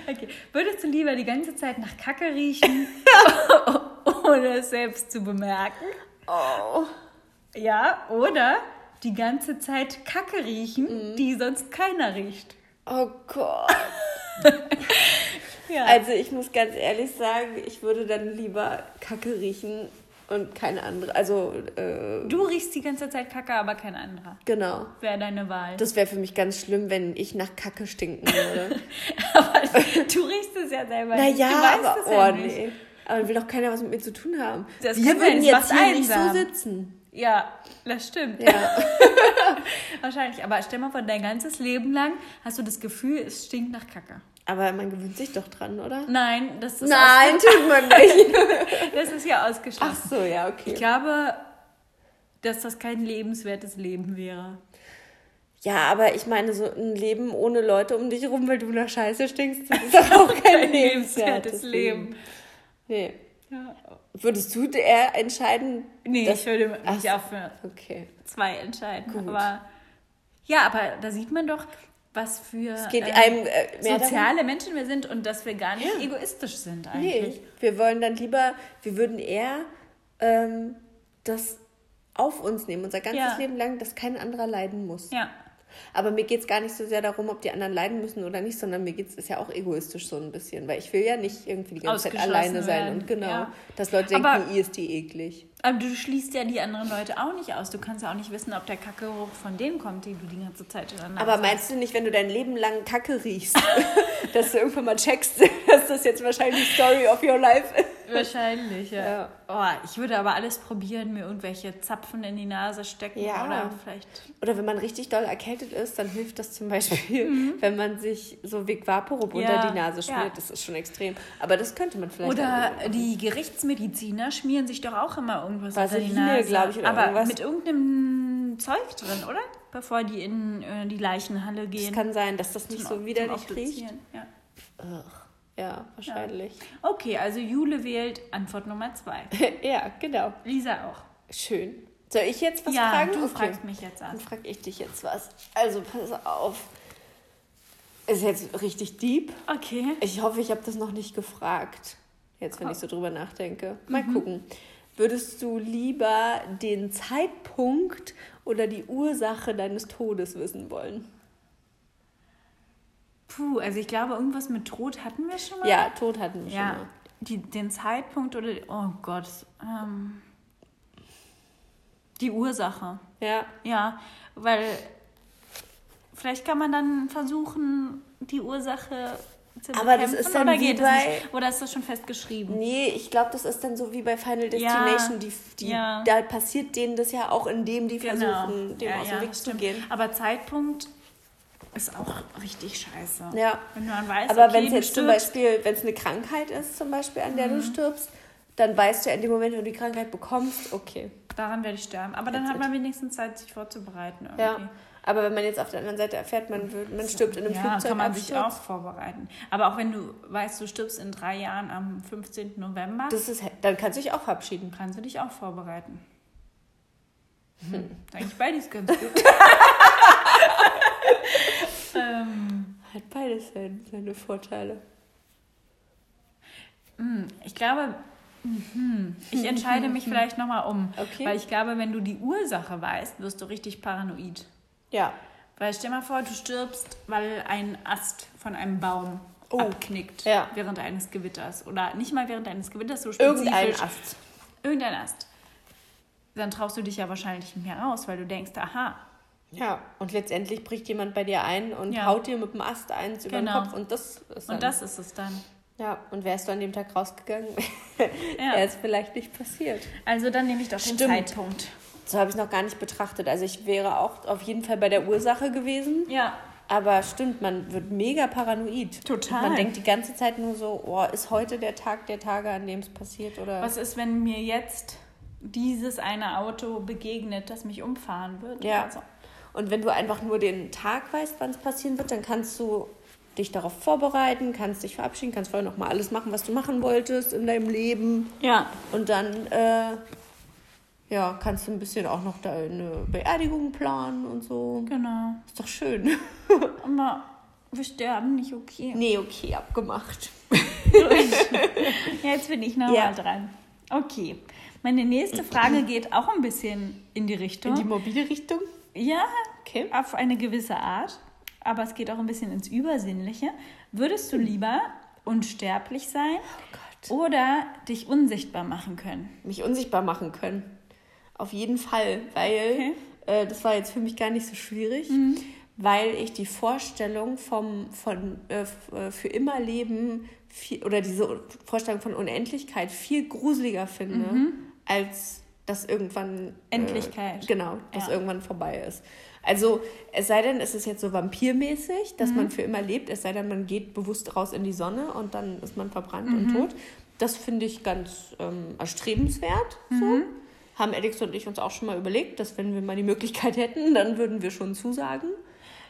okay. Würdest du lieber die ganze Zeit nach Kacke riechen, ohne es selbst zu bemerken? Oh. Ja, oder die ganze Zeit Kacke Mhm. riechen, die sonst keiner riecht? oh Gott. Ja. Also ich muss ganz ehrlich sagen, ich würde dann lieber Kacke riechen und keine andere. Also, äh, du riechst die ganze Zeit Kacke, aber kein anderer. genau. Wäre deine Wahl. Das wäre für mich ganz schlimm, wenn ich nach Kacke stinken würde. aber du riechst es ja selber naja, du weißt aber es oh ja nicht. nee. Aber will doch keiner was mit mir zu tun haben. Das Wir würden jetzt hier nicht so einsam. sitzen. Ja, das stimmt. Ja. Wahrscheinlich. Aber stell mal vor, dein ganzes Leben lang hast du das Gefühl, es stinkt nach Kacke. Aber man gewöhnt sich doch dran, oder? Nein, das ist, Nein, tut man nicht. Das ist ja Ach ausgeschlossen. so, ja, Ich okay. glaube, dass das kein lebenswertes Leben wäre. Ja, aber ich meine, so ein Leben ohne Leute um dich rum, weil du nach Scheiße stinkst, das ist doch auch kein, Kein lebenswertes lebenswertes Leben. Leben. Nee. Ja. Würdest du eher entscheiden? Nee, dass- ich würde mich Ach auch für Okay. zwei entscheiden. Gut. Aber ja, aber da sieht man doch, was für ähm, einem äh, mehr darum, soziale Menschen wir sind und dass wir gar nicht Ja. egoistisch sind Nee, eigentlich. wir wollen dann lieber, wir würden eher ähm, das auf uns nehmen, unser ganzes Ja. Leben lang, dass kein anderer leiden muss. Ja. Aber mir geht es gar nicht so sehr darum, ob die anderen leiden müssen oder nicht, sondern mir geht es ja auch egoistisch so ein bisschen, weil ich will ja nicht irgendwie die ganze Zeit alleine sein werden, und genau, ja. dass Leute denken, Aber- ihr ist die eklig. Aber du schließt ja die anderen Leute auch nicht aus. Du kannst ja auch nicht wissen, ob der Kackegeruch von denen kommt, die du die ganze Zeit in der Nase Aber meinst du nicht, wenn du dein Leben lang Kacke riechst, dass du irgendwann mal checkst, dass das jetzt wahrscheinlich die Story of your life ist? Wahrscheinlich, ja. Ja. Oh, ich würde aber alles probieren, mir irgendwelche Zapfen in die Nase stecken Ja. oder vielleicht. Oder wenn man richtig doll erkältet ist, dann hilft das zum Beispiel, wenn man sich so Vic Vaporub Mhm. Ja, unter die Nase schmiert. Das ist schon extrem. Aber das könnte man vielleicht Oder die Gerichtsmediziner schmieren sich doch auch immer irgendwas Vaseline, Nase. glaub ich, oder aber irgendwas. mit irgendeinem Zeug drin, oder? Bevor die in äh, die Leichenhalle Es gehen. kann sein, dass das nicht zum- so widerlich riecht. Ja. Ugh. Ja, wahrscheinlich. Okay, also Jule wählt Antwort Nummer zwei. Ja. genau. Lisa auch. Schön. Soll ich jetzt was ja, fragen? du Okay. fragst mich jetzt Dann an. frage ich dich jetzt was. Also pass auf. Ist jetzt richtig deep. Okay. Ich hoffe, ich habe das noch nicht gefragt. Jetzt, wenn ich so drüber nachdenke. Mal Mhm. gucken. Würdest du lieber den Zeitpunkt oder die Ursache deines Todes wissen wollen? Puh, also ich glaube, irgendwas mit Tod hatten wir schon mal. Ja, Tod hatten wir schon Ja, mal. die, den Zeitpunkt oder, oh Gott, ähm, die Ursache. Ja, Ja, weil vielleicht kann man dann versuchen, die Ursache Aber das ist dann oder wie bei- nicht? Oder ist das schon festgeschrieben? nee, ich glaube, das ist dann so wie bei Final Ja, Destination. die, die, ja. Da passiert denen das ja auch, indem die Genau. versuchen, dem Ja, aus dem ja, Weg zu gehen. Aber Zeitpunkt ist auch richtig scheiße. Ja. Wenn man weiß, Aber okay, wenn es jetzt zum Beispiel, wenn es eine Krankheit ist, zum Beispiel, an der Mhm. du stirbst, dann weißt du ja in dem Moment, wenn du die Krankheit bekommst, okay. Daran werde ich sterben. Aber dann That's hat man wenigstens Zeit, sich vorzubereiten. Irgendwie. Ja. Aber wenn man jetzt auf der anderen Seite erfährt, man, wird, man stirbt in einem ja, Flugzeug. kann man sich auch vorbereiten. Aber auch wenn du weißt, du stirbst in drei Jahren am 15. November, Das ist, dann kannst du dich auch verabschieden. kannst du dich auch vorbereiten. Hm. Hm. Eigentlich beides ganz gut. ähm, Hat beides seine, seine Vorteile. hm, ich glaube, mhm, ich entscheide mich vielleicht nochmal um. Okay. Weil ich glaube, wenn du die Ursache weißt, wirst du richtig paranoid. Ja. Weil stell mal vor, du stirbst, weil ein Ast von einem Baum Oh. abknickt Ja. während eines Gewitters. Oder nicht mal während eines Gewitters, so spezifisch. Irgendein Ast. Irgendein Ast. Dann traust du dich ja wahrscheinlich nicht mehr raus, weil du denkst, aha, Ja. Und letztendlich bricht jemand bei dir ein und Ja. haut dir mit dem Ast eins über Genau. den Kopf. Und das ist dann, und das ist es dann. Ja. Und wärst du an dem Tag rausgegangen, Ja. wäre es vielleicht nicht passiert. Also dann nehme ich doch den Stimmt. Zeitpunkt. So habe ich es noch gar nicht betrachtet. Also ich wäre auch auf jeden Fall bei der Ursache gewesen. Ja, Aber stimmt, man wird mega paranoid. Total. Man denkt die ganze Zeit nur so, oh, ist heute der Tag der Tage, an dem es passiert? Oder was ist, wenn mir jetzt dieses eine Auto begegnet, das mich umfahren wird? Ja. Also, Und wenn du einfach nur den Tag weißt, wann es passieren wird, dann kannst du dich darauf vorbereiten, kannst dich verabschieden, kannst vorher nochmal alles machen, was du machen wolltest in deinem Leben. ja. Und dann äh, ja, kannst du ein bisschen auch noch deine Beerdigung planen und so. Genau. Ist doch schön. Aber wir sterben nicht okay. nee, okay, abgemacht. Jetzt bin ich nochmal Ja. dran. Okay. Meine nächste Frage geht auch ein bisschen in die Richtung. In die mobile Richtung? ja, Okay. auf eine gewisse Art. Aber es geht auch ein bisschen ins Übersinnliche. Würdest du lieber unsterblich sein Oh Gott. oder dich unsichtbar machen können? Mich unsichtbar machen können. Auf jeden Fall, weil Okay. äh, das war jetzt für mich gar nicht so schwierig, weil ich die Vorstellung vom, von äh, äh, für immer Leben viel, oder diese Vorstellung von Unendlichkeit viel gruseliger finde, als dass irgendwann Endlichkeit. Äh, genau, dass Ja. irgendwann vorbei ist. Also es sei denn, es ist jetzt so vampirmäßig, dass man für immer lebt, es sei denn, man geht bewusst raus in die Sonne und dann ist man verbrannt und tot. Das finde ich ganz ähm, erstrebenswert. So. Haben Alex und ich uns auch schon mal überlegt, dass wenn wir mal die Möglichkeit hätten, dann würden wir schon zusagen.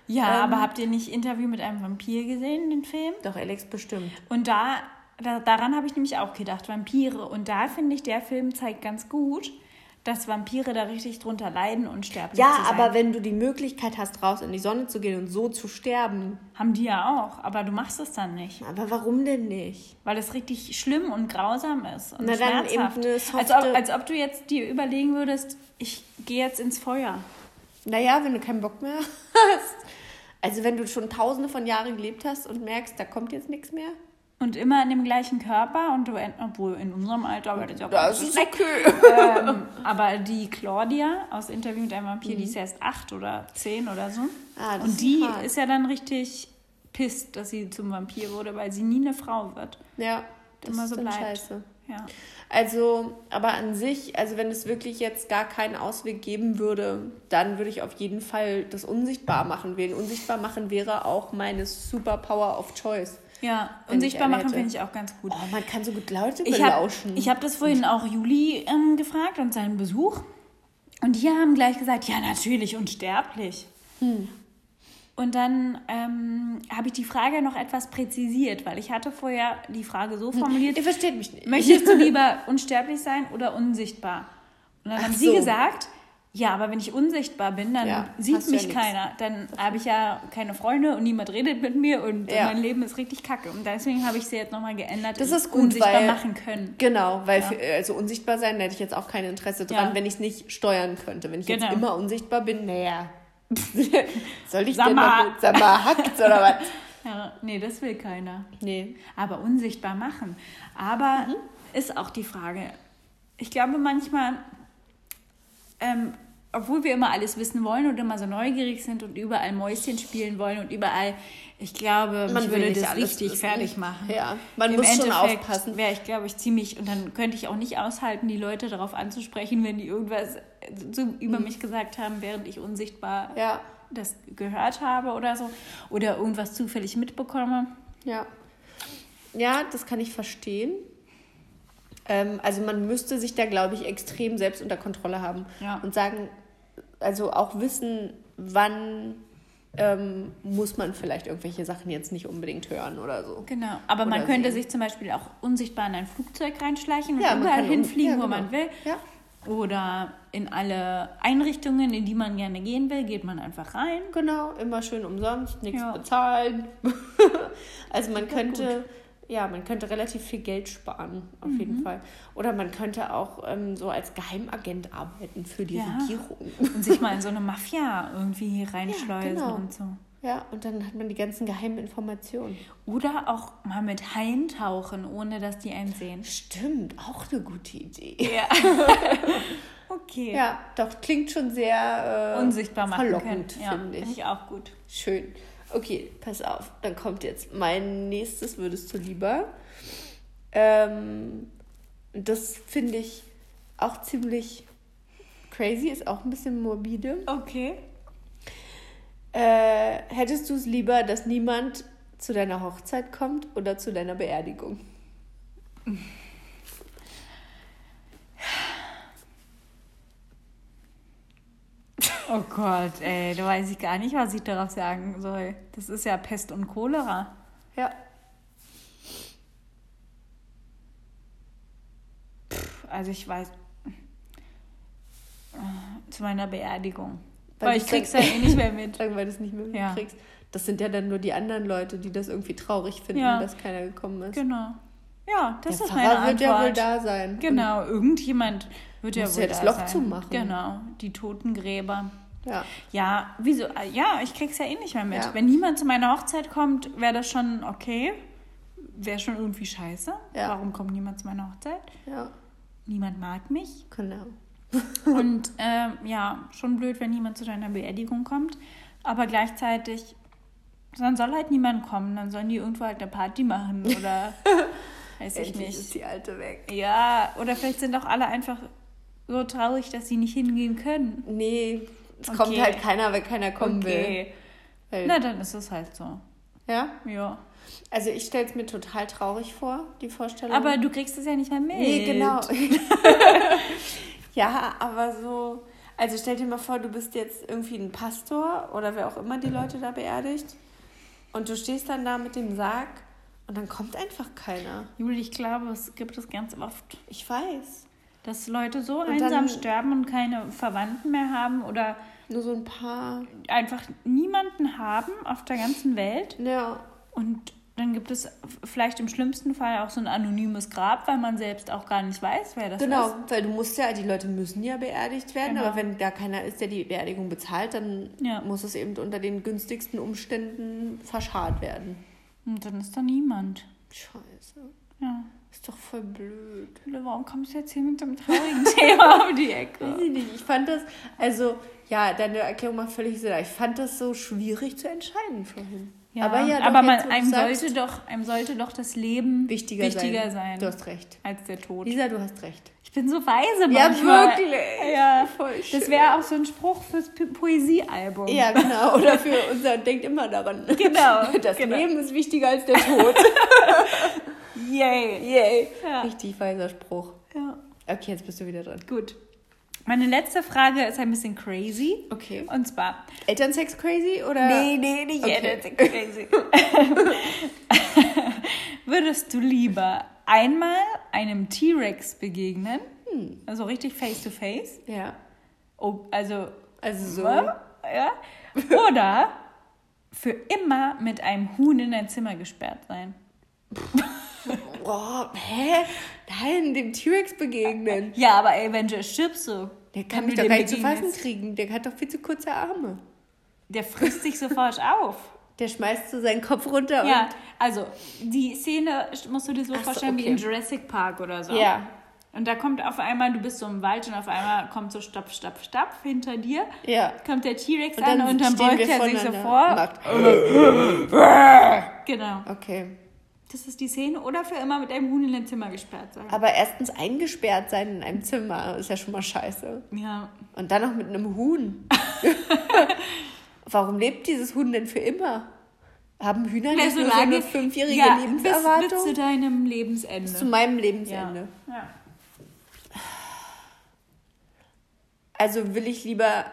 Ja, Ähm. aber habt ihr nicht Interview mit einem Vampir gesehen, den Film? Doch, Alex bestimmt. Und da, da daran habe ich nämlich auch gedacht, Vampire. Und da finde ich, der Film zeigt ganz gut, dass Vampire da richtig drunter leiden und sterblich Ja, zu sein. aber wenn du die Möglichkeit hast, raus in die Sonne zu gehen und so zu sterben, Haben die ja auch, aber du machst es dann nicht. aber warum denn nicht? Weil es richtig schlimm und grausam ist und Na, dann schmerzhaft. eben eine als, softe- ob, als ob du jetzt dir überlegen würdest, ich gehe jetzt ins Feuer. Naja, wenn du keinen Bock mehr hast. Also wenn du schon tausende von Jahren gelebt hast und merkst, da kommt jetzt nichts mehr. Und immer in dem gleichen Körper und du, obwohl in unserem Alter wird es ja auch Das ist okay. ähm, aber die Claudia aus Interview mit einem Vampir, die ist erst acht oder zehn oder so. Mhm. Ah, das und ist die hart. ist ja dann richtig pisst, dass sie zum Vampir wurde, weil sie nie eine Frau wird. Ja, das Immer ist so dann bleibt. scheiße. Ja. Also, aber an sich, also wenn es wirklich jetzt gar keinen Ausweg geben würde, dann würde ich auf jeden Fall das unsichtbar machen wählen. Unsichtbar machen wäre auch meine Superpower of Choice. Ja, unsichtbar machen finde ich auch ganz gut. Oh, man kann so gut Leute Ich habe belauschen. hab das vorhin auch Juli ähm, gefragt und seinen Besuch. Und die haben gleich gesagt, ja, natürlich, unsterblich. Hm. Und dann ähm, habe ich die Frage noch etwas präzisiert, weil ich hatte vorher die Frage so formuliert, Ihr versteht mich nicht. möchtest du lieber unsterblich sein oder unsichtbar? Und dann Ach haben sie so. gesagt, Ja, aber wenn ich unsichtbar bin, dann Ja, sieht ja mich nix. keiner. Dann habe ich ja keine Freunde und niemand redet mit mir und Ja. mein Leben ist richtig kacke. Und deswegen habe ich sie jetzt nochmal geändert. Das ist gut, unsichtbar weil- machen können. Genau, weil für, also unsichtbar sein, da hätte ich jetzt auch kein Interesse dran, Ja. wenn ich es nicht steuern könnte. Wenn ich Genau. jetzt immer unsichtbar bin, naja. Soll ich denn mal. sag mal, hackt oder was? Ja, nee, das will keiner. Nee. Aber unsichtbar machen. Aber Mhm. ist auch die Frage. Ich glaube manchmal, ähm, obwohl wir immer alles wissen wollen und immer so neugierig sind und überall Mäuschen spielen wollen und überall, ich glaube, Man würde das richtig wissen. fertig machen. Ja, man Im muss schon Endeffekt aufpassen. Wäre ich, glaube ich, ziemlich, und dann könnte ich auch nicht aushalten, die Leute darauf anzusprechen, wenn die irgendwas so über mich gesagt haben, während ich unsichtbar Mhm. Ja, das gehört habe oder so. Oder irgendwas zufällig mitbekomme. ja. Ja, das kann ich verstehen. Ähm, also man müsste sich da, glaube ich, extrem selbst unter Kontrolle haben Ja. und sagen, also auch wissen, wann ähm, muss man vielleicht irgendwelche Sachen jetzt nicht unbedingt hören oder so. Genau, aber man Oder könnte sehen. sich zum Beispiel auch unsichtbar in ein Flugzeug reinschleichen und Ja, man überall um- hinfliegen, ja, wo genau. man will. Ja. Oder in alle Einrichtungen, in die man gerne gehen will, geht man einfach rein. Genau, immer schön umsonst, nichts bezahlen. also man könnte, ja, man könnte relativ viel Geld sparen, auf Mhm. jeden Fall. Oder man könnte auch ähm, so als Geheimagent arbeiten für die Ja. Regierung. Und sich mal in so eine Mafia irgendwie reinschleusen genau. und so. Ja, und dann hat man die ganzen geheimen Informationen. Oder auch mal mit Haien tauchen, ohne dass die einen sehen. Stimmt, auch eine gute Idee. Ja. okay. Ja, doch, klingt schon sehr äh, Unsichtbar machen verlockend, können. Ja, finde ich. finde ich auch gut. Schön. Okay, pass auf. Dann kommt jetzt mein nächstes würdest du lieber. Ähm, das finde ich auch ziemlich crazy, ist auch ein bisschen morbide. Okay. Äh, hättest du es lieber, dass niemand zu deiner Hochzeit kommt oder zu deiner Beerdigung? Oh Gott, ey, da weiß ich gar nicht, was ich darauf sagen soll. Das ist ja Pest und Cholera. Ja. Also ich weiß. äh, Zu meiner Beerdigung. Weil Weil, ich krieg's ja dann- eh nicht mehr mit. Weil du es nicht mehr Ja. mitkriegst. Das sind ja dann nur die anderen Leute, die das irgendwie traurig finden, Ja. dass keiner gekommen ist. Genau. Ja, das Der ist meine Pfarrer wird Antwort. ja wohl da sein. Genau, irgendjemand wird ja wohl ja das da Loch sein. zumachen. Genau, die Totengräber. Ja. Ja, wieso? Ja, ich krieg's ja eh nicht mehr mit. Ja. Wenn niemand zu meiner Hochzeit kommt, wäre das schon okay. Wäre schon irgendwie scheiße. Ja. Warum kommt niemand zu meiner Hochzeit? ja, Niemand mag mich. genau. Und ähm, ja, schon blöd, wenn niemand zu deiner Beerdigung kommt. Aber gleichzeitig, dann soll halt niemand kommen. Dann sollen die irgendwo halt eine Party machen oder weiß ich Endlich ist nicht. die alte weg. Ja, oder vielleicht sind auch alle einfach so traurig, dass sie nicht hingehen können. Nee, es Okay. kommt halt keiner, weil keiner kommen will. Weil, Na, dann ist es halt so. ja? Ja. Also ich stelle es mir total traurig vor, die Vorstellung. Aber du kriegst es ja nicht mehr mit. Nee, genau. ja, aber so. Also stell dir mal vor, du bist jetzt irgendwie ein Pastor oder wer auch immer die Leute da beerdigt. Und du stehst dann da mit dem Sarg und dann kommt einfach keiner. Juli, ich glaube, es gibt es ganz oft, Ich weiß. dass Leute so Und einsam sterben und keine Verwandten mehr haben oder Nur so ein paar. einfach niemanden haben auf der ganzen Welt. Ja. Und dann gibt es vielleicht im schlimmsten Fall auch so ein anonymes Grab, weil man selbst auch gar nicht weiß, wer das Genau, ist. weil du musst ja, die Leute müssen ja beerdigt werden, Genau. aber wenn da keiner ist, der die Beerdigung bezahlt, dann Ja. muss es eben unter den günstigsten Umständen verscharrt werden. Und dann ist da niemand. Scheiße. Ja. Ist doch voll blöd. Warum kommst du jetzt hier mit dem traurigen Thema um die Ecke? Weiß ich nicht. Ich fand das, also, ja, deine Erklärung macht völlig Sinn. Ich fand das so schwierig zu entscheiden vorhin. Ja, aber ja, doch, aber man, jetzt, einem, sagst, sollte doch, einem sollte doch das Leben wichtiger, wichtiger sein. sein, Du hast recht. als der Tod. Lisa, du hast recht. Ich bin so weise Ja, manchmal. wirklich. Ja, Voll schön. das wäre auch so ein Spruch fürs Po- Poesiealbum. Ja, genau. Oder für unser Denkt immer daran. Genau, Das genau. Leben ist wichtiger als der Tod. Yay. Yay. Ja. Richtig weiser Spruch. ja. Okay, jetzt bist du wieder dran. Gut. Meine letzte Frage ist ein bisschen crazy. Okay. Und zwar. Elternsex crazy oder? Nee, nee, nicht Okay. okay. crazy. Würdest du lieber einmal einem T-Rex begegnen, Hm. also richtig face to face, Ja. Oh, also, Also so. ja. Oder für immer mit einem Huhn in dein Zimmer gesperrt sein. Boah, hä? Nein, dem T-Rex begegnen. Ja, aber eventuell stirbst du. Der kann mich doch gar nicht zu fassen kriegen. Der hat doch viel zu kurze Arme. Der frisst dich sofort auf. Der schmeißt so seinen Kopf runter Ja, also die Szene musst du dir so Ach so, vorstellen wie okay. in Jurassic Park oder so. Ja. Und da kommt auf einmal, du bist so im Wald und auf einmal kommt so Stapf, Stapf, Stapf hinter dir. Ja. Kommt der T-Rex Und an und dann beugt er sich so vor. Genau. Okay. Das ist die Szene. Oder für immer mit einem Huhn in dein Zimmer gesperrt sein. Aber erstens eingesperrt sein in einem Zimmer ist ja schon mal scheiße. Ja. Und dann noch mit einem Huhn. Warum lebt dieses Huhn denn für immer? Haben Hühner nicht so eine fünfjährige ja, bis, Lebenserwartung? bis zu deinem Lebensende. zu meinem. Lebensende. Ja. Also will ich lieber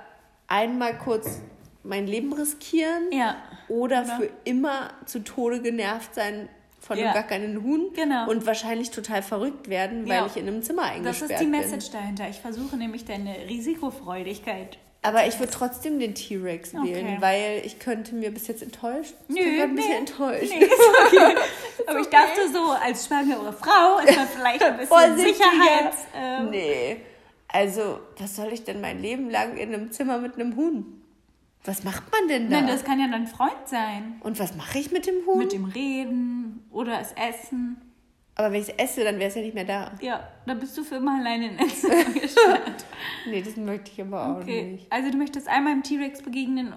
einmal kurz mein Leben riskieren ja. oder Oder? für immer zu Tode genervt sein von einem Ja. gar keinen Huhn Genau. und wahrscheinlich total verrückt werden, weil Ja. ich in einem Zimmer Das eingesperrt ist die bin. Message dahinter. Ich versuche nämlich deine Risikofreudigkeit. Aber ich würde trotzdem den T-Rex Okay. wählen, weil ich könnte mir bis jetzt enttäuscht. Ich Nö, bin gerade ein bisschen enttäuscht. Nee, ist okay. Aber ich dachte so, als schwangere Frau ist man vielleicht ein bisschen. Sicherheit. Ähm, Nee. Also, was soll ich denn mein Leben lang in einem Zimmer mit einem Huhn? Was macht man denn da? Nein, das kann ja dein Freund sein. Und was mache ich mit dem Huhn? Mit dem Reden oder es essen. Aber wenn ich es esse, dann wäre es ja nicht mehr da. Ja, da bist du für immer alleine in Zimmer gesperrt. Nee, das möchte ich aber auch Okay. nicht. Also du möchtest einmal im T-Rex begegnen.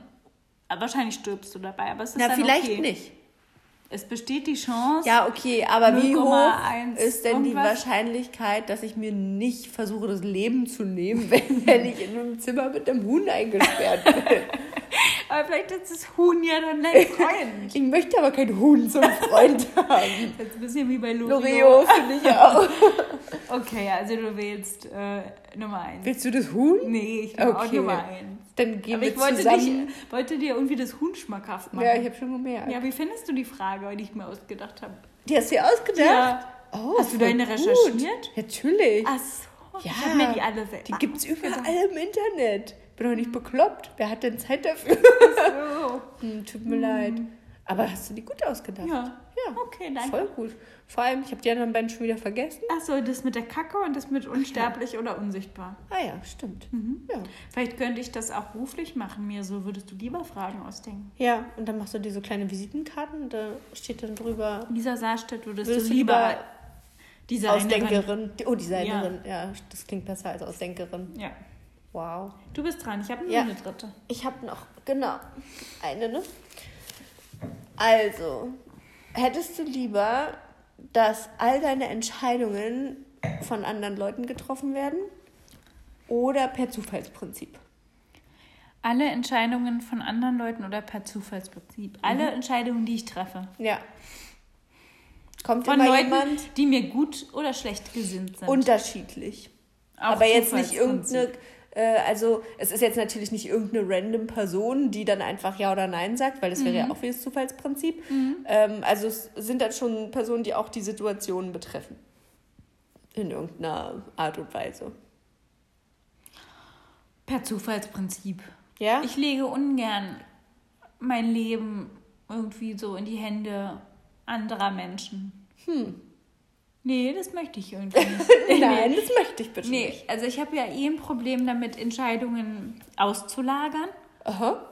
Ah, Wahrscheinlich stirbst du dabei, aber es ist Na, dann vielleicht okay. nicht. Es besteht die Chance. Ja, okay, aber wie hoch 0,1 ist denn die irgendwas? Wahrscheinlichkeit, dass ich mir nicht versuche, das Leben zu nehmen, wenn, wenn ich in einem Zimmer mit einem Huhn eingesperrt bin? Aber vielleicht ist das Huhn ja dann dein Freund. Ich möchte aber kein Huhn zum Freund haben. Das ist ein bisschen wie bei Loriot. Loriot finde ich auch. Okay, also du wählst äh, Nummer eins. Willst du das Huhn? Nee, ich will auch Okay. Nummer eins. Dann gehen Aber wir ich wollte, zusammen. dich, wollte dir irgendwie das Huhn schmackhaft machen. ja, ich habe schon gemerkt. Ja, wie findest du die Frage, die ich mir ausgedacht habe? Die hast du dir ausgedacht? Ja. Oh, Hast du deine gut. recherchiert? Natürlich. Ach so. Ja. Ich habe mir die alle selbst Die gibt's überall ausgedacht. im Internet. Bin doch nicht bekloppt. Wer hat denn Zeit dafür? So. Hm, tut mir leid. Aber hast du die gut ausgedacht? Ja. Ja. Okay, danke. Voll gut. Vor allem, ich habe die anderen beiden schon wieder vergessen. Ach so, das mit der Kacke und das mit unsterblich oder unsichtbar. Ah ja, stimmt. Mhm. Ja. Vielleicht könnte ich das auch beruflich machen, mir so würdest du lieber Fragen ausdenken. ja, und dann machst du dir so kleine Visitenkarten, da steht dann drüber Lisa Saarstedt würdest, Würdest du lieber Designerin. Ausdenkerin. Oh, Designerin. Ja. das klingt besser als Ausdenkerin. Ja. Wow. Du bist dran, ich habe nur Ja. eine dritte. Ich habe noch, genau, eine, ne? Also, hättest du lieber, dass all deine Entscheidungen von anderen Leuten getroffen werden oder per Zufallsprinzip? Alle Entscheidungen von anderen Leuten oder per Zufallsprinzip. Alle Entscheidungen, die ich treffe. Ja. Kommt Von immer Leuten, jemand die mir gut oder schlecht gesinnt sind. unterschiedlich. Auch Aber jetzt nicht irgendeine, also es ist jetzt natürlich nicht irgendeine random Person, die dann einfach Ja oder Nein sagt, weil das wäre Mhm. ja auch wie das Zufallsprinzip. Ähm, also es sind dann schon Personen, die auch die Situation betreffen. In irgendeiner Art und Weise. Per Zufallsprinzip. Ja? Ich lege ungern mein Leben irgendwie so in die Hände anderer Menschen. Hm. Nee, das möchte ich irgendwie nicht. Nein, das möchte ich bitte Nee, nicht. also ich habe ja eh ein Problem damit, Entscheidungen auszulagern. Aha.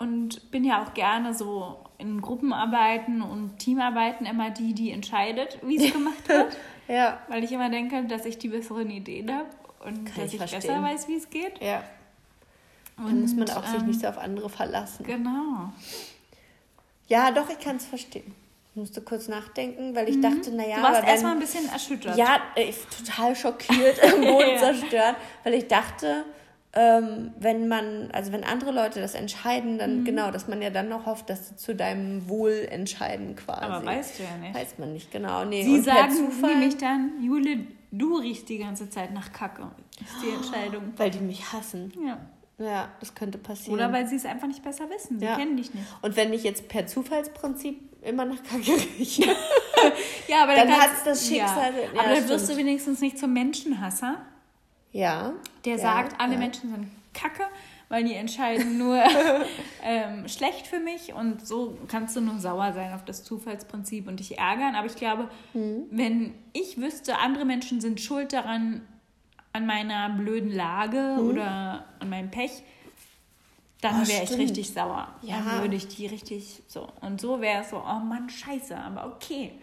Und bin ja auch gerne so in Gruppenarbeiten und Teamarbeiten immer die, die entscheidet, wie es gemacht wird. Ja. Weil ich immer denke, dass ich die besseren Ideen habe und Kann dass ich ich, besser weiß, wie es geht. Ja. Und, Dann muss man auch sich ähm, nicht so auf andere verlassen. Genau. Ja, doch, ich kann es verstehen. Ich musste kurz nachdenken, weil ich dachte, naja, Mhm. Du warst aber wenn, erstmal ein bisschen erschüttert. Ja, ich total schockiert, Boden Ja. zerstört, weil ich dachte, ähm, wenn man, also wenn andere Leute das entscheiden, dann Mhm. genau, dass man ja dann noch hofft, dass sie zu deinem Wohl entscheiden quasi. Aber weißt du ja nicht. Weiß man nicht genau. Nee, Sie und sagen Zufall, nämlich dann, Jule, du riechst die ganze Zeit nach Kacke. Ist die Entscheidung. weil die mich hassen. Ja. Ja, das könnte passieren. Oder weil sie es einfach nicht besser wissen. Sie Ja. kennen dich nicht. und wenn ich jetzt per Zufallsprinzip immer nach Kacke rieche. Ja, aber Dann kannst- hat's das Schicksal- Ja. ja, aber dann wirst du wenigstens nicht zum Menschenhasser. Ja. Der sagt, alle. Menschen sind kacke, weil die entscheiden nur ähm, schlecht für mich und so kannst du nur sauer sein auf das Zufallsprinzip und dich ärgern. Aber ich glaube, Mhm. wenn ich wüsste, andere Menschen sind schuld daran, an meiner blöden Lage Mhm. oder an meinem Pech, dann Oh, wäre ich richtig sauer. Ja. Dann würde ich die richtig so. Und so wäre es so, oh Mann, scheiße, aber okay.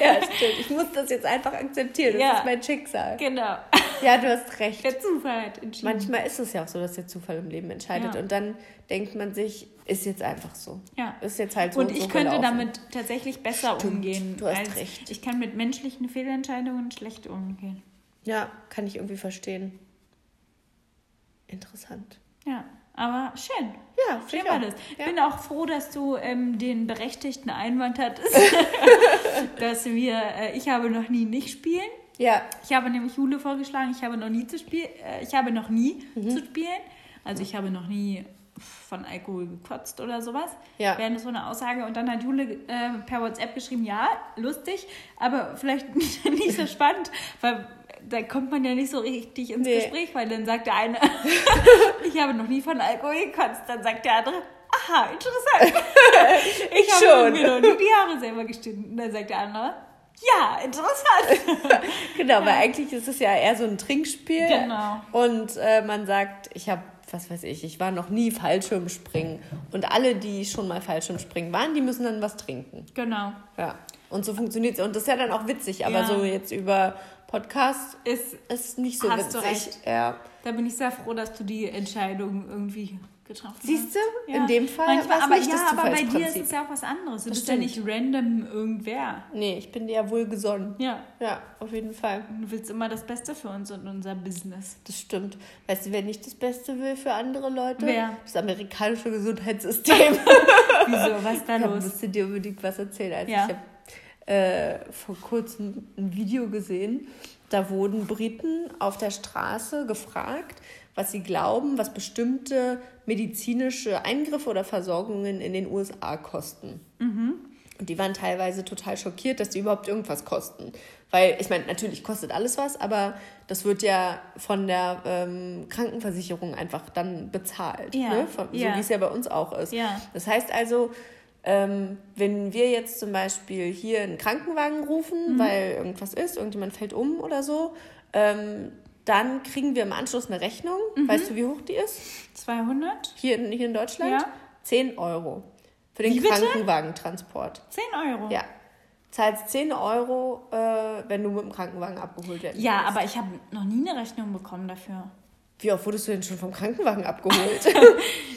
Ja, stimmt. Ich muss das jetzt einfach akzeptieren. Das Ja. ist mein Schicksal. genau. Ja, du hast recht. Der Zufall hat entschieden. Manchmal ist es ja auch so, dass der Zufall im Leben entscheidet. Ja. Und dann denkt man sich, ist jetzt einfach so. Ja. Ist jetzt halt so. Und ich so könnte gelaufen. damit tatsächlich besser Stimmt, umgehen. du hast recht. Ich kann mit menschlichen Fehlentscheidungen schlecht umgehen. Ja, kann ich irgendwie verstehen. Interessant. Ja, aber schön. Ja, Schön ich war das. Ja. bin auch froh, dass du ähm, den berechtigten Einwand hattest, dass wir, äh, ich habe noch nie nicht spielen. Ja, Ich habe nämlich Jule vorgeschlagen, ich habe noch nie zu spielen, äh, ich habe noch nie Mhm. zu spielen. Also ich habe noch nie von Alkohol gekotzt oder sowas. Ja. Wäre so eine Aussage. Und dann hat Jule äh, per WhatsApp geschrieben, ja, lustig, aber vielleicht nicht so spannend, weil da kommt man ja nicht so richtig ins Nee. Gespräch, weil dann sagt der eine, ich habe noch nie von Alkohol gekotzt. Dann sagt der andere, aha, interessant. Ich habe Schon. mir noch nie die Haare selber geschnitten. Und dann sagt der andere, ja, interessant. genau, weil eigentlich ist es ja eher so ein Trinkspiel. Genau. Und äh, man sagt, ich habe, was weiß ich, ich war noch nie Fallschirmspringen. Und alle, die schon mal Fallschirmspringen waren, die müssen dann was trinken. Genau. Ja. Und so funktioniert es. Und das ist ja dann auch witzig, aber Ja. so jetzt über Podcast Ist, ist nicht so Hast du witzig. recht. Ja. da bin ich sehr froh, dass du die Entscheidung irgendwie getroffen Siehst du? hast. In dem Fall Manchmal, aber nicht ja, das aber bei dir ist es ja auch was anderes. Du Das bist ja stimmt. nicht random irgendwer. Nee, ich bin dir ja wohlgesonnen. Ja. Ja, auf jeden Fall. Du willst immer das Beste für uns und unser Business. Das stimmt. Weißt du, wer nicht das Beste will für andere Leute? Wer? Das amerikanische Gesundheitssystem. Wieso? Was ist da Ich los? musste dir unbedingt was erzählen. Also Ja. ich habe äh, vor kurzem ein Video gesehen. Da wurden Briten auf der Straße gefragt, was sie glauben, was bestimmte medizinische Eingriffe oder Versorgungen in den USA kosten. Und die waren teilweise total schockiert, dass die überhaupt irgendwas kosten. Weil, ich meine, natürlich kostet alles was, aber das wird ja von der ähm, Krankenversicherung einfach dann bezahlt. Ja, Ne? Von, ja. So wie es ja bei uns auch ist. Ja. Das heißt also, ähm, wenn wir jetzt zum Beispiel hier einen Krankenwagen rufen, Mhm. weil irgendwas ist, irgendjemand fällt um oder so, ähm, dann kriegen wir im Anschluss eine Rechnung. Mhm. Weißt du, wie hoch die ist? 200? Hier in, hier in Deutschland? Ja. 10 Euro. Für den Wie? Krankenwagentransport. 10 Euro? Ja. Zahlst 10 Euro, äh, wenn du mit dem Krankenwagen abgeholt werden Ja, willst. aber ich habe noch nie eine Rechnung bekommen dafür. Wie oft wurdest du denn schon vom Krankenwagen abgeholt?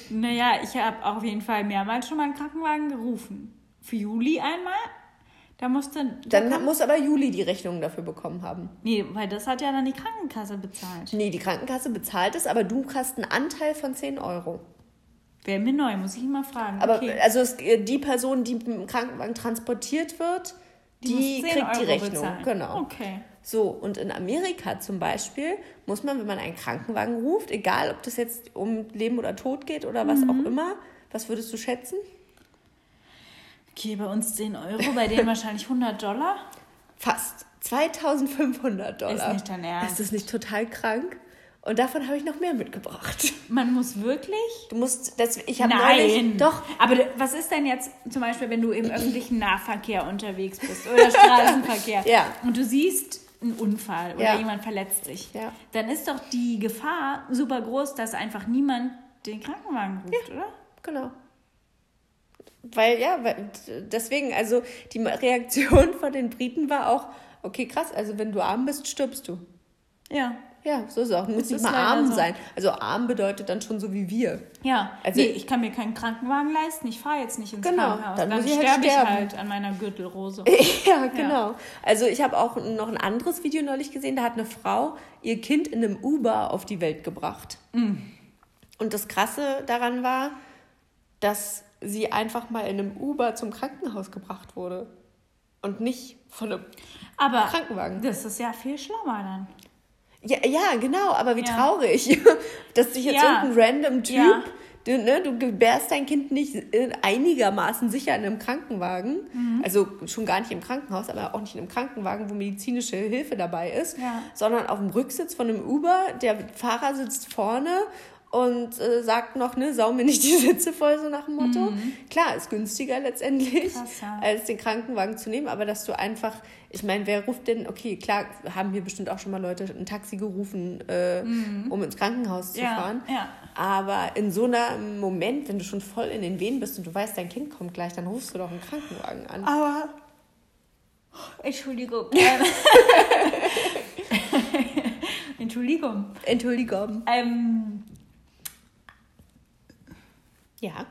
Naja, ich habe auf jeden Fall mehrmals schon mal einen Krankenwagen gerufen. Für Juli einmal. Da musste. da Dann kam- muss aber Juli die Rechnung dafür bekommen haben. Nee, weil das hat ja dann die Krankenkasse bezahlt. Nee, die Krankenkasse bezahlt es, aber du hast einen Anteil von 10 Euro. Wäre mir neu, muss ich ihn mal fragen. Aber okay. also es, die Person, die dem Krankenwagen transportiert wird, die, 10 kriegt die Rechnung. bezahlen. Genau. Okay. So, und in Amerika zum Beispiel muss man, wenn man einen Krankenwagen ruft, egal ob das jetzt um Leben oder Tod geht oder was Mhm. auch immer, was würdest du schätzen? Okay, bei uns 10 Euro, bei denen wahrscheinlich 100 Dollar. Fast 2500 Dollar. Ist nicht dein Ernst. Ist das nicht total krank? Und davon habe ich noch mehr mitgebracht. Man muss wirklich? Du musst, das, ich habe Nein. neulich, doch, Aber was ist denn jetzt zum Beispiel, wenn du im öffentlichen Nahverkehr unterwegs bist oder Straßenverkehr Ja. und du siehst einen Unfall oder Ja. jemand verletzt sich, Ja. dann ist doch die Gefahr super groß, dass einfach niemand den Krankenwagen ruft, oder? Genau. Weil, ja, weil, deswegen, also die Reaktion von den Briten war auch, okay, krass, also wenn du arm bist, stirbst du. Ja. Ja, so ist es auch. Das nicht mal arm so. sein. Also arm bedeutet dann schon so wie wir. Ja, Also- nee, ich kann mir keinen Krankenwagen leisten, ich fahre jetzt nicht ins Genau, Krankenhaus. dann Dann, muss ich halt sterbe ich sterben. halt an meiner Gürtelrose. ja, genau. Also ich habe auch noch ein anderes Video neulich gesehen, da hat eine Frau ihr Kind in einem Uber auf die Welt gebracht. Mm. Und das Krasse daran war, dass sie einfach mal in einem Uber zum Krankenhaus gebracht wurde. Und nicht von einem Aber Krankenwagen. das ist ja viel schlauer dann. Ja, ja, genau, aber wie Ja. traurig, dass sich jetzt Ja. irgendein random Typ Ja. Du, ne, du gebärst dein Kind nicht einigermaßen sicher in einem Krankenwagen. Mhm. Also schon gar nicht im Krankenhaus, aber auch nicht in einem Krankenwagen, wo medizinische Hilfe dabei ist. Sondern auf dem Rücksitz von einem Uber. Der Fahrer sitzt vorne und äh, sagt noch, ne, sau mir nicht die Sitze voll, so nach dem Motto. Klar, ist günstiger letztendlich, Mhm. Krass, ja. als den Krankenwagen zu nehmen, aber dass du einfach, ich meine, wer ruft denn, okay, klar, haben hier bestimmt auch schon mal Leute ein Taxi gerufen, äh, um ins Krankenhaus zu Mhm. Ja, fahren. ja. Aber in so einem Moment, wenn du schon voll in den Wehen bist und du weißt, dein Kind kommt gleich, dann rufst du doch einen Krankenwagen an. Aber. Entschuldigung. Entschuldigung. Entschuldigung. Ähm, Ja.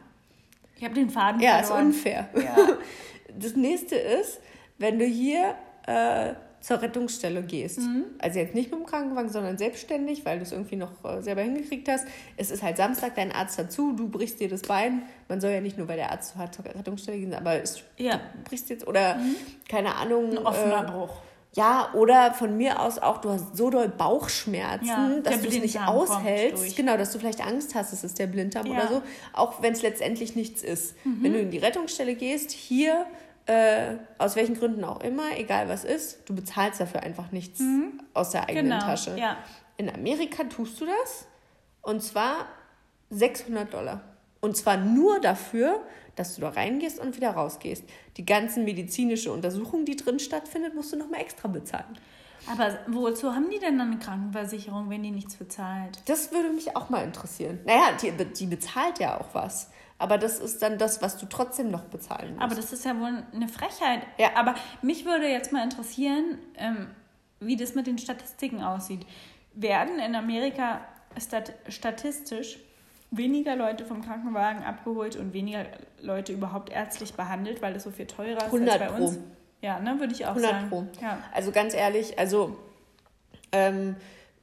ich habe den Faden Ja, ist verloren. unfair. Ja. Das nächste ist, wenn du hier äh, zur Rettungsstelle gehst. Mhm. Also jetzt nicht mit dem Krankenwagen, sondern selbstständig, weil du es irgendwie noch äh, selber hingekriegt hast. Es ist halt Samstag, dein Arzt dazu, du brichst dir das Bein. Man soll ja nicht nur, weil der Arzt zur Rettungsstelle gehen, aber es Ja. du brichst jetzt oder keine Ahnung. Ein offener äh, Bruch. Ja, oder von mir aus auch, du hast so doll Bauchschmerzen, Ja, dass du es nicht aushältst. Genau, dass du vielleicht Angst hast, es ist der Blinddarm Ja. oder so. Auch wenn es letztendlich nichts ist. Mhm. Wenn du in die Rettungsstelle gehst, hier, äh, aus welchen Gründen auch immer, egal was ist, du bezahlst dafür einfach nichts aus der eigenen Genau, Tasche. ja. In Amerika tust du das und zwar 600 Dollar. Und zwar nur dafür, dass du da reingehst und wieder rausgehst. Die ganzen medizinische Untersuchung, die drin stattfindet, musst du nochmal extra bezahlen. Aber wozu haben die denn dann eine Krankenversicherung, wenn die nichts bezahlt? Das würde mich auch mal interessieren. Naja, die, die bezahlt ja auch was. Aber das ist dann das, was du trotzdem noch bezahlen musst. Aber das ist ja wohl eine Frechheit. Ja. Aber mich würde jetzt mal interessieren, ähm, wie das mit den Statistiken aussieht. Werden in Amerika stat statistisch weniger Leute vom Krankenwagen abgeholt und weniger Leute überhaupt ärztlich behandelt, weil das so viel teurer ist 100 als bei pro. uns? Ja, ne, würde ich auch 100 sagen. Pro. Ja. Also ganz ehrlich, also ähm,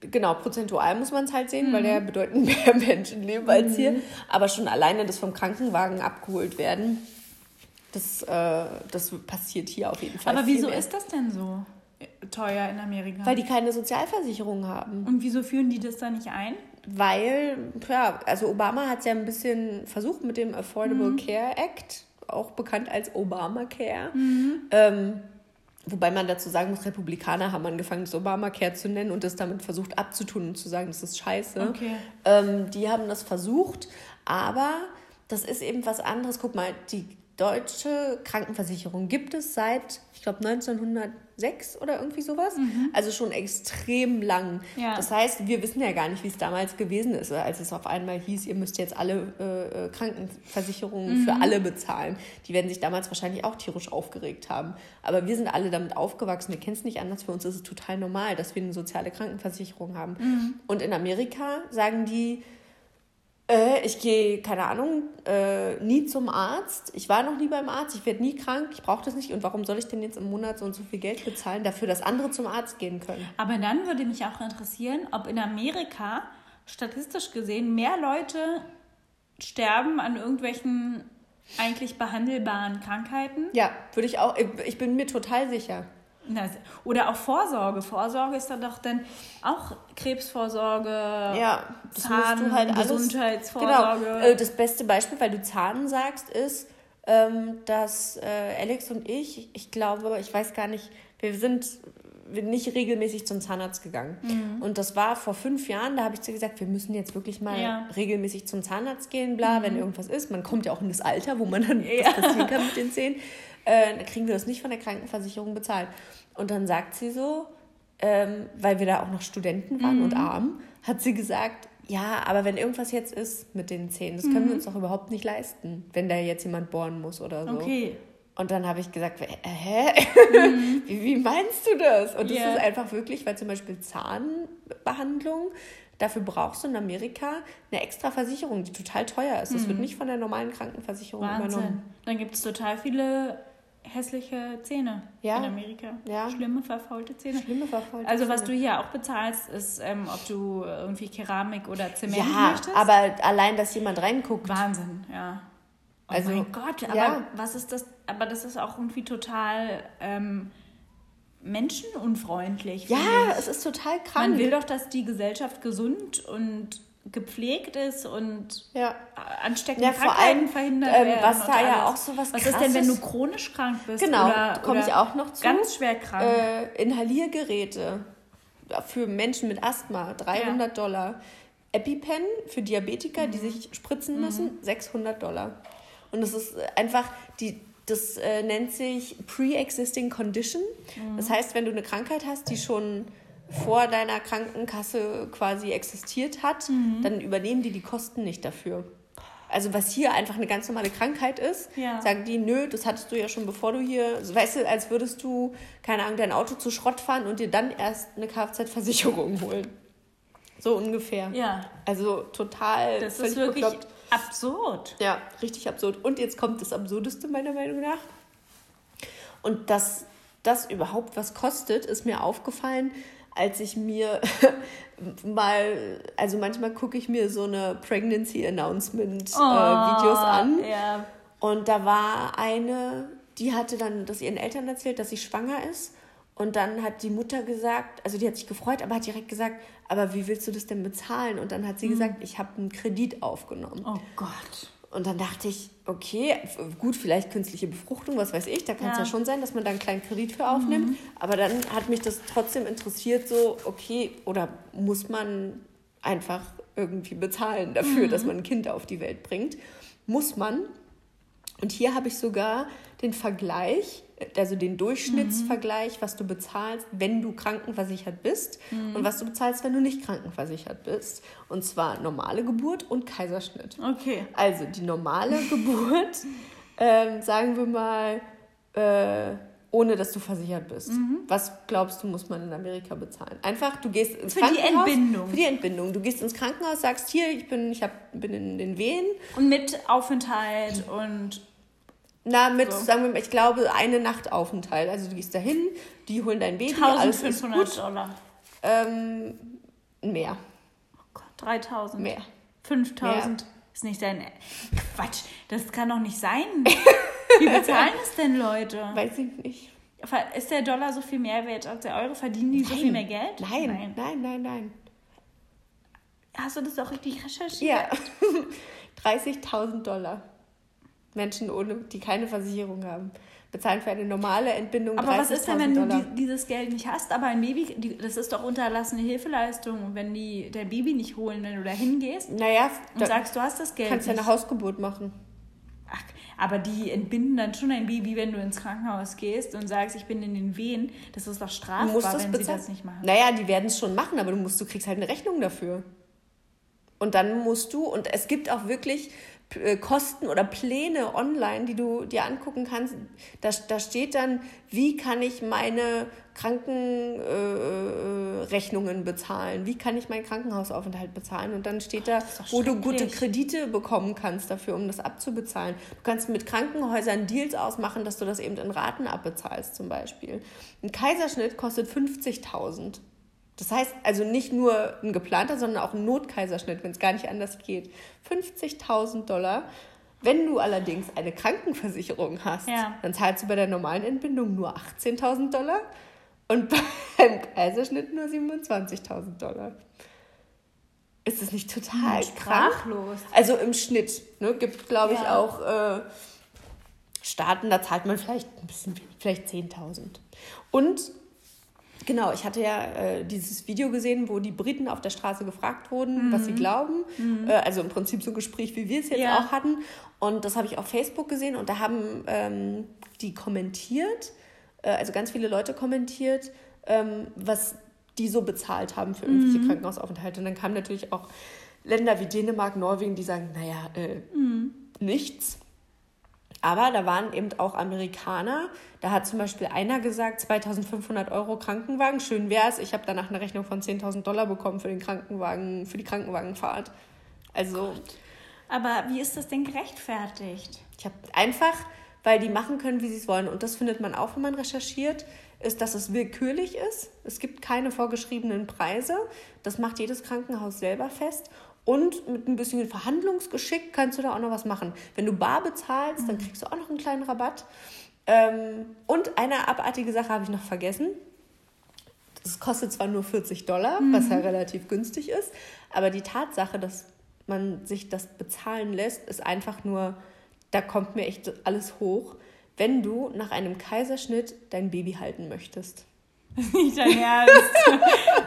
genau, prozentual muss man es halt sehen, weil Mhm. ja bedeutend mehr Menschen leben als hier. Aber schon alleine das vom Krankenwagen abgeholt werden, das, äh, das passiert hier auf jeden Fall. Aber wieso mehr. ist das denn so teuer in Amerika? Weil die keine Sozialversicherung haben. und wieso führen die das da nicht ein? Weil, ja, also Obama hat es ja ein bisschen versucht mit dem Affordable Care Act, auch bekannt als Obamacare. Ähm, wobei man dazu sagen muss, Republikaner haben angefangen, das Obamacare zu nennen und das damit versucht abzutun und zu sagen, das ist scheiße. Okay. Ähm, die haben das versucht, aber das ist eben was anderes. Guck mal, die deutsche Krankenversicherung gibt es seit, ich glaube, 1906 oder irgendwie sowas. Also schon extrem lang. Ja. Das heißt, wir wissen ja gar nicht, wie es damals gewesen ist, als es auf einmal hieß, ihr müsst jetzt alle äh, äh, Krankenversicherungen für alle bezahlen. Die werden sich damals wahrscheinlich auch tierisch aufgeregt haben. Aber wir sind alle damit aufgewachsen. Wir kennen es nicht anders. Für uns ist es total normal, dass wir eine soziale Krankenversicherung haben. Und in Amerika sagen die, äh, ich gehe, keine Ahnung, äh, nie zum Arzt. Ich war noch nie beim Arzt. Ich werde nie krank. Ich brauche das nicht. Und warum soll ich denn jetzt im Monat so und so viel Geld bezahlen dafür, dass andere zum Arzt gehen können? Aber dann würde mich auch interessieren, ob in Amerika statistisch gesehen mehr Leute sterben an irgendwelchen eigentlich behandelbaren Krankheiten. Ja, würde ich auch. Ich bin mir total sicher. Oder auch Vorsorge. Vorsorge ist dann doch dann auch Krebsvorsorge, Ja, das Zahn, du halt alles. Gesundheitsvorsorge. Genau. Äh, Das beste Beispiel, weil du Zahn sagst, ist, ähm, dass äh, Alex und ich, ich glaube, ich weiß gar nicht, wir sind nicht regelmäßig zum Zahnarzt gegangen. Mhm. Und das war vor fünf Jahren, da habe ich zu gesagt, wir müssen jetzt wirklich mal Ja. Mhm. regelmäßig zum Zahnarzt gehen, bla, wenn irgendwas ist. Man kommt ja auch in das Alter, wo man dann was passieren kann mit den Zähnen. Äh, dann kriegen wir das nicht von der Krankenversicherung bezahlt. Und dann sagt sie so, ähm, weil wir da auch noch Studenten waren Mhm. und arm, hat sie gesagt, ja, aber wenn irgendwas jetzt ist mit den Zähnen, das können wir uns doch überhaupt nicht leisten, wenn da jetzt jemand bohren muss oder so. Mhm. okay. Und dann habe ich gesagt, äh, hä? wie, wie meinst du das? Und das ist einfach wirklich, weil zum Beispiel Zahnbehandlung, dafür brauchst du in Amerika eine extra Versicherung, die total teuer ist. Das wird nicht von der normalen Krankenversicherung übernommen. Mhm. Wahnsinn. Dann gibt es total viele hässliche Zähne Ja. in Amerika. Ja. Schlimme, verfaulte Zähne. Schlimme Verfolgung. Also was du hier auch bezahlst, ist, ähm, ob du irgendwie Keramik oder Zement Ja, möchtest. aber allein, dass jemand reinguckt. Wahnsinn, ja. Oh Also, mein Gott, aber ja. was ist das? Aber das ist auch irgendwie total ähm, menschenunfreundlich. Ja, ich. es ist total krank. Man will doch, dass die Gesellschaft gesund und gepflegt ist und Ja. ansteckende Ja, vor Krankheiten allem, verhindert ähm, werden. was da ja auch so was Was ist denn, wenn du chronisch krank bist? Genau, oder, komme ich auch noch zu. Ganz schwer krank. Äh, Inhaliergeräte für Menschen mit Asthma 300 Dollar. EpiPen für Diabetiker, Mhm. die sich spritzen müssen, 600 Dollar. Und das ist einfach, die, das äh, nennt sich Pre-Existing Condition. Mhm. Das heißt, wenn du eine Krankheit hast, die schon vor deiner Krankenkasse quasi existiert hat, Mhm. dann übernehmen die die Kosten nicht dafür. Also was hier einfach eine ganz normale Krankheit ist, Ja. sagen die, nö, das hattest du ja schon bevor du hier, weißt du, als würdest du, keine Ahnung, dein Auto zu Schrott fahren und dir dann erst eine Kfz-Versicherung holen. So ungefähr. ja, Also total das völlig ist wirklich bekloppt. absurd. Ja, richtig absurd. Und jetzt kommt das Absurdeste meiner Meinung nach. Und dass das überhaupt was kostet, ist mir aufgefallen, als ich mir mal, also manchmal gucke ich mir so eine Pregnancy Announcement äh, Videos an. Oh, Ja. Und da war eine, die hatte dann das ihren Eltern erzählt, dass sie schwanger ist. Und dann hat die Mutter gesagt, also die hat sich gefreut, aber hat direkt gesagt, aber wie willst du das denn bezahlen? Und dann hat sie gesagt, ich habe einen Kredit aufgenommen. Oh Gott. Und dann dachte ich, okay, gut, vielleicht künstliche Befruchtung, was weiß ich, da kann es ja. Ja. schon sein, dass man da einen kleinen Kredit für aufnimmt. Aber dann hat mich das trotzdem interessiert, so, okay, oder muss man einfach irgendwie bezahlen dafür, dass man ein Kind auf die Welt bringt? Muss man. Und hier habe ich sogar den Vergleich, also den Durchschnittsvergleich, was du bezahlst, wenn du krankenversichert bist und was du bezahlst, wenn du nicht krankenversichert bist. Und zwar normale Geburt und Kaiserschnitt. Okay. Also die normale Geburt, ähm, sagen wir mal, äh, ohne dass du versichert bist. Mhm. Was glaubst du, muss man in Amerika bezahlen? Einfach, du gehst ins Für die Krankenhaus. Entbindung. Für die Entbindung. Du gehst ins Krankenhaus, sagst hier, ich bin, ich hab, bin in den Wehen. Und mit Aufenthalt und Na, mit, So. sagen wir mal, ich glaube, eine Nacht Aufenthalt. Also du gehst dahin, die holen dein Baby, alles ist 1500 gut. Dollar. Ähm, mehr, Oh Gott, 3000. mehr. 5000. Ist nicht dein. Quatsch, das kann doch nicht sein. Wie bezahlen das denn Leute? Weiß ich nicht. Ist der Dollar so viel mehr wert als der Euro? Verdienen die so viel mehr Geld? Nein, nein, nein, nein. Hast du das auch richtig recherchiert? Ja, 30.000 Dollar. Menschen, ohne, die keine Versicherung haben, bezahlen für eine normale Entbindung Aber was ist denn, wenn du die, dieses Geld nicht hast, aber ein Baby, die, das ist doch unterlassene Hilfeleistung. Und wenn die dein Baby nicht holen, wenn du da hingehst Naja, und sagst, du hast das Geld kannst ja eine Hausgeburt machen. Ach, aber die entbinden dann schon ein Baby, wenn du ins Krankenhaus gehst und sagst, ich bin in den Wehen. Das ist doch Du strafbar, musst das wenn sie bezahlen. das nicht machen. Naja, die werden es schon machen, aber du musst, du kriegst halt eine Rechnung dafür. Und dann musst du, und es gibt auch wirklich Kosten oder Pläne online, die du dir angucken kannst. Da, da steht dann, wie kann ich meine Krankenrechnungen äh, Rechnungen bezahlen? Wie kann ich meinen Krankenhausaufenthalt bezahlen? Und dann steht da, wo du gute. Kredite bekommen kannst dafür, um das abzubezahlen. Du kannst mit Krankenhäusern Deals ausmachen, dass du das eben in Raten abbezahlst zum Beispiel. Ein Kaiserschnitt kostet 50.000. Das heißt also nicht nur ein geplanter, sondern auch ein Notkaiserschnitt, wenn es gar nicht anders geht. 50.000 Dollar. Wenn du allerdings eine Krankenversicherung hast, Ja. dann zahlst du bei der normalen Entbindung nur 18.000 Dollar und beim Kaiserschnitt nur 27.000 Dollar. Ist das nicht total? Sprachlos. Also im Schnitt. Ne, gibt, glaube ich, Ja. auch äh, Staaten, da zahlt man vielleicht ein bisschen, vielleicht 10.000. Und genau, ich hatte ja äh, dieses Video gesehen, wo die Briten auf der Straße gefragt wurden, was sie glauben. Äh, also im Prinzip so ein Gespräch, wie wir es jetzt Ja. auch hatten. Und das habe ich auf Facebook gesehen und da haben ähm, die kommentiert, äh, also ganz viele Leute kommentiert, ähm, was die so bezahlt haben für irgendwelche Krankenhausaufenthalte. Und dann kamen natürlich auch Länder wie Dänemark, Norwegen, die sagen, naja, äh, nichts. Aber da waren eben auch Amerikaner. Da hat zum Beispiel einer gesagt, 2500 Euro Krankenwagen, schön wär's. Ich habe danach eine Rechnung von 10.000 Dollar bekommen für den Krankenwagen, für die Krankenwagenfahrt. Also Aber wie ist das denn gerechtfertigt? ich habe einfach, weil die machen können, wie sie es wollen. Und das findet man auch, wenn man recherchiert, ist, dass es willkürlich ist. Es gibt keine vorgeschriebenen Preise. Das macht jedes Krankenhaus selber fest. Und mit ein bisschen Verhandlungsgeschick kannst du da auch noch was machen. Wenn du bar bezahlst, dann kriegst du auch noch einen kleinen Rabatt. Ähm, und eine abartige Sache habe ich noch vergessen. das kostet zwar nur 40 Dollar, was ja relativ günstig ist, aber die Tatsache, dass man sich das bezahlen lässt, ist einfach nur, da kommt mir echt alles hoch, wenn du nach einem Kaiserschnitt dein Baby halten möchtest. Das ist nicht dein Ernst.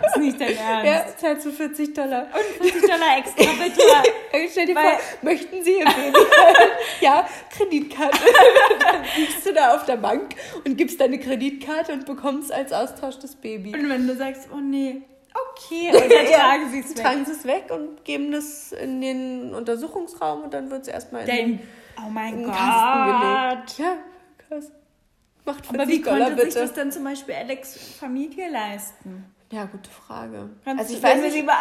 Das ist nicht dein Ernst. Ja, zahlst du 40 Dollar. Und 40 Dollar extra bitte. Stell dir Weil- vor, möchten Sie Ihr Baby? Ja, Kreditkarte. Dann liegst du da auf der Bank und gibst deine Kreditkarte und bekommst als Austausch das Baby. Und wenn du sagst, oh nee, okay, und dann tragen sie es weg. Tragen sie es weg und geben das in den Untersuchungsraum und dann wird es erstmal in Den, oh mein den Gott. Kasten gelegt. Ja, krass. Macht 40 Aber wie Dollar konnte bitte. sich das dann zum Beispiel Alex Familie leisten? ja, gute Frage. Kannst also ich weiß, nicht, mal-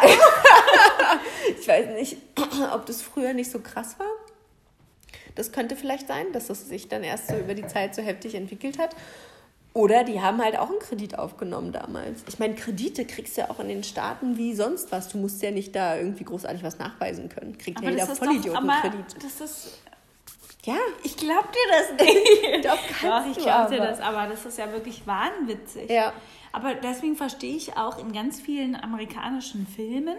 ich weiß nicht, ob das früher nicht so krass war. Das könnte vielleicht sein, dass das sich dann erst so über die Zeit so heftig entwickelt hat. Oder die haben halt auch einen Kredit aufgenommen damals. Ich meine, Kredite kriegst du ja auch in den Staaten wie sonst was. Du musst ja nicht da irgendwie großartig was nachweisen können. Kriegt ja jeder ist doch, Vollidiotenkredit. aber das ist, Ja, ich glaub dir das nicht. doch, Doch, ich du glaub dir das, aber das ist ja wirklich wahnwitzig. Ja. Aber deswegen verstehe ich auch in ganz vielen amerikanischen Filmen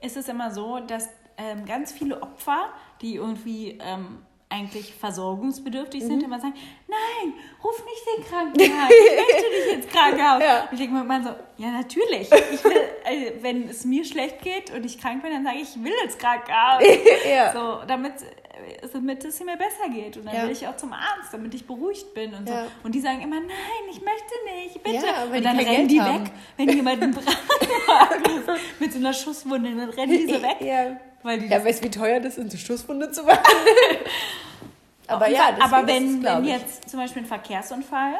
ist es immer so, dass ähm, ganz viele Opfer, die irgendwie ähm, eigentlich versorgungsbedürftig Mhm. sind, immer sagen, nein, ruf nicht den Krankenwagen, ich möchte nicht ins Krankenhaus. Ja. Und ich denke mir immer so, ja natürlich, ich will, äh, wenn es mir schlecht geht und ich krank bin, dann sage ich, ich will ins Krankenhaus. Ja. So, damit, damit es mir besser geht. Und dann Ja. will ich auch zum Arzt, damit ich beruhigt bin und so. Ja. Und die sagen immer, nein, ich möchte nicht, bitte. Ja, und dann rennen Geld die haben. weg, wenn jemand einen Brandwagen ruft mit so einer Schusswunde, dann rennen die so weg. Ja. Weil die Ja, weißt du, wie teuer das ist, eine Schusswunde zu machen? aber ja, deswegen aber ist wenn, glaub wenn jetzt zum Beispiel ein Verkehrsunfall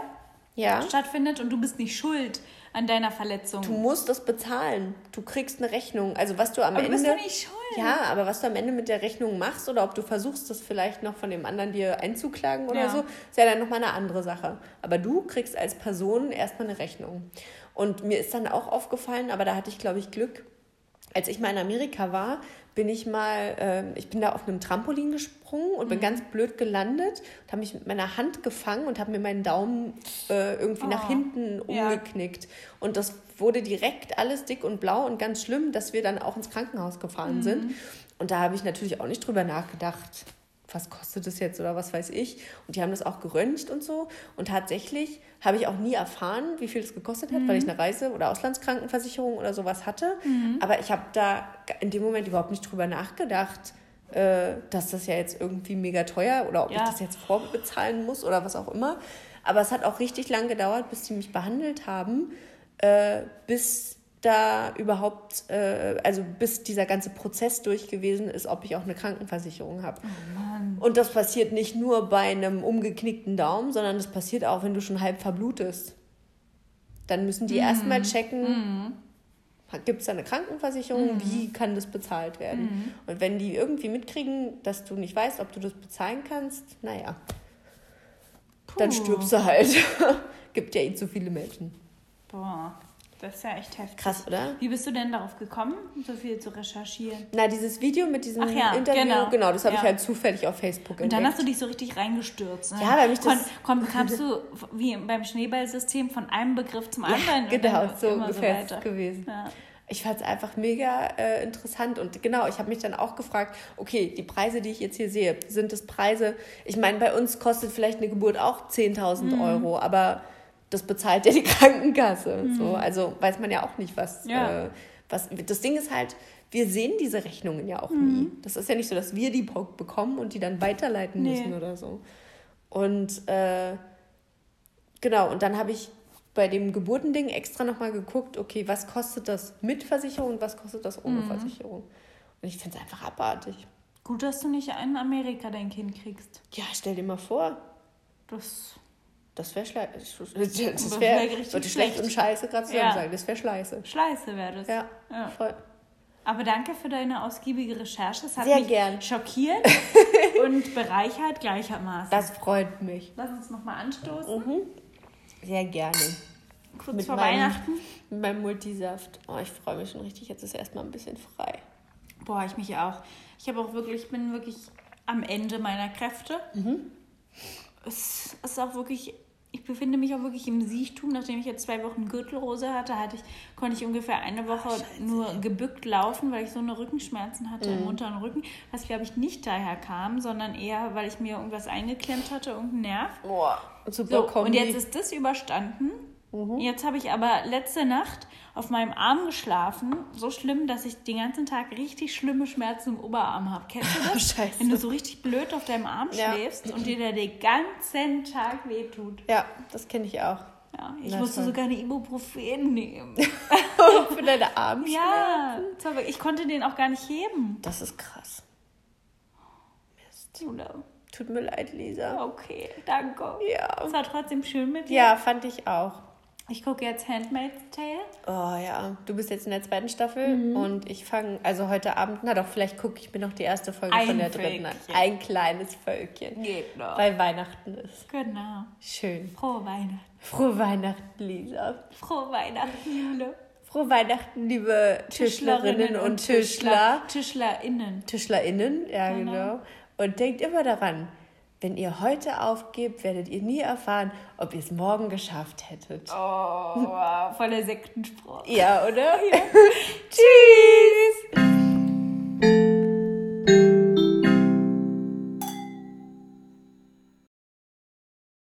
stattfindet und du bist nicht schuld an deiner Verletzung. Du musst das bezahlen. Du kriegst eine Rechnung. Also was du am aber du Ende. bist doch nicht schuld. Ja, aber was du am Ende mit der Rechnung machst oder ob du versuchst, das vielleicht noch von dem anderen dir einzuklagen oder Ja. so, ist ja dann nochmal eine andere Sache. Aber du kriegst als Person erstmal eine Rechnung. Und mir ist dann auch aufgefallen, aber da hatte ich, glaube ich, Glück. Als ich mal in Amerika war, bin ich mal, ähm, ich bin da auf einem Trampolin gesprungen und bin ganz blöd gelandet und habe mich mit meiner Hand gefangen und habe mir meinen Daumen äh, irgendwie nach Oh, hinten ja. umgeknickt. Und das wurde direkt alles dick und blau und ganz schlimm, dass wir dann auch ins Krankenhaus gefahren sind. Und da habe ich natürlich auch nicht drüber nachgedacht, was kostet das jetzt oder was weiß ich. Und die haben das auch geröntgt und so. Und tatsächlich habe ich auch nie erfahren, wie viel das gekostet hat, weil ich eine Reise- oder Auslandskrankenversicherung oder sowas hatte. Aber ich habe da in dem Moment überhaupt nicht drüber nachgedacht, äh, dass das ja jetzt irgendwie mega teuer oder ob ich Ja. das jetzt vorbezahlen muss oder was auch immer. Aber es hat auch richtig lang gedauert, bis die mich behandelt haben, äh, bis da überhaupt, äh, also bis dieser ganze Prozess durch gewesen ist, ob ich auch eine Krankenversicherung habe. Und das passiert nicht nur bei einem umgeknickten Daumen, sondern das passiert auch, wenn du schon halb verblutest. Dann müssen die erstmal checken, gibt es da eine Krankenversicherung, wie kann das bezahlt werden. Und wenn die irgendwie mitkriegen, dass du nicht weißt, ob du das bezahlen kannst, naja, dann Puh. stirbst du halt. Gibt ja eh zu viele Menschen. Boah, das ist ja echt heftig. Krass, oder? Wie bist du denn darauf gekommen, so viel zu recherchieren? Na, dieses Video mit diesem Ach ja, Interview, genau. genau, das habe Ja. ich halt zufällig auf Facebook Und dann entdeckt. hast du dich so richtig reingestürzt. Ne? Ja, weil mich das- Kon, kon, kamst du wie beim Schneeballsystem von einem Begriff zum anderen. und genau, so ungefähr es gewesen. Ja. Ich fand es einfach mega äh, interessant und genau, ich habe mich dann auch gefragt, okay, die Preise, die ich jetzt hier sehe, sind das Preise, ich meine, bei uns kostet vielleicht eine Geburt auch 10.000 Mhm. Euro, aber das bezahlt ja die Krankenkasse. So, also weiß man ja auch nicht, was, Mhm. Ja. äh, was. Das Ding ist halt, wir sehen diese Rechnungen ja auch Mhm. nie. Das ist ja nicht so, dass wir die bekommen und die dann weiterleiten Nee. müssen oder so. Und äh, genau, und dann habe ich bei dem Geburtending extra nochmal geguckt, okay, was kostet das mit Versicherung und was kostet das ohne Versicherung? Und ich finde es einfach abartig. Gut, dass du nicht in Amerika dein Kind kriegst. Ja, stell dir mal vor, Das, das wäre schlecht. Das wär wäre richtig schlecht und scheiße gerade zusammen Ja. sagen. Das wäre scheiße. Schleiße wäre das. Ja, Ja. voll. Aber danke für deine ausgiebige Recherche. Das hat Sehr mich gern. schockiert und bereichert gleichermaßen. Das freut mich. Lass uns nochmal anstoßen. Sehr gerne. Kurz Mit vor meinem- Weihnachten. Mit meinem Multisaft. Oh, ich freue mich schon richtig. Jetzt ist erstmal ein bisschen frei. Boah, ich mich auch. Ich habe auch wirklich, bin wirklich am Ende meiner Kräfte. Mhm. Es ist auch wirklich ich befinde mich auch wirklich im Siechtum. Nachdem ich jetzt zwei Wochen Gürtelrose hatte, hatte ich, konnte ich ungefähr eine Woche nur gebückt laufen, weil ich so eine Rückenschmerzen hatte Mhm. im unteren Rücken. Was, glaube ich, nicht daher kam, sondern eher, weil ich mir irgendwas eingeklemmt hatte, irgendein Nerv. Boah, super So, Kombi. und jetzt ist das überstanden. Mhm. Jetzt habe ich aber letzte Nacht auf meinem Arm geschlafen. So schlimm, dass ich den ganzen Tag richtig schlimme Schmerzen im Oberarm habe. Kennst du das? Scheiße. Wenn du so richtig blöd auf deinem Arm Ja. schläfst und dir der den ganzen Tag wehtut. ja, das kenne ich auch. Ja, ich Na musste toll. sogar eine Ibuprofen nehmen. Für deine Arme. ja, das ich konnte den auch gar nicht heben. Das ist krass. Oder? Tut mir leid, Lisa. Okay, danke. Ja. Es war trotzdem schön mit dir. Ja, fand ich auch. Ich gucke jetzt Handmaid's Tale. Oh ja, du bist jetzt in der zweiten Staffel und ich fange, also heute Abend, na doch, vielleicht gucke ich mir noch die erste Folge Ein von der dritten an. Völkchen. Ein kleines Völkchen. Geht noch. Weil Weihnachten ist. Genau. Schön. Frohe Weihnachten. Frohe Weihnachten, Lisa. Frohe Weihnachten, Jule. Frohe Weihnachten, liebe Tischlerinnen und Tischler. TischlerInnen. TischlerInnen, ja Genau. genau. Und denkt immer daran, wenn ihr heute aufgebt, werdet ihr nie erfahren, ob ihr es morgen geschafft hättet. Oh, wow, voller Sektenspruch. Ja, oder? Tschüss.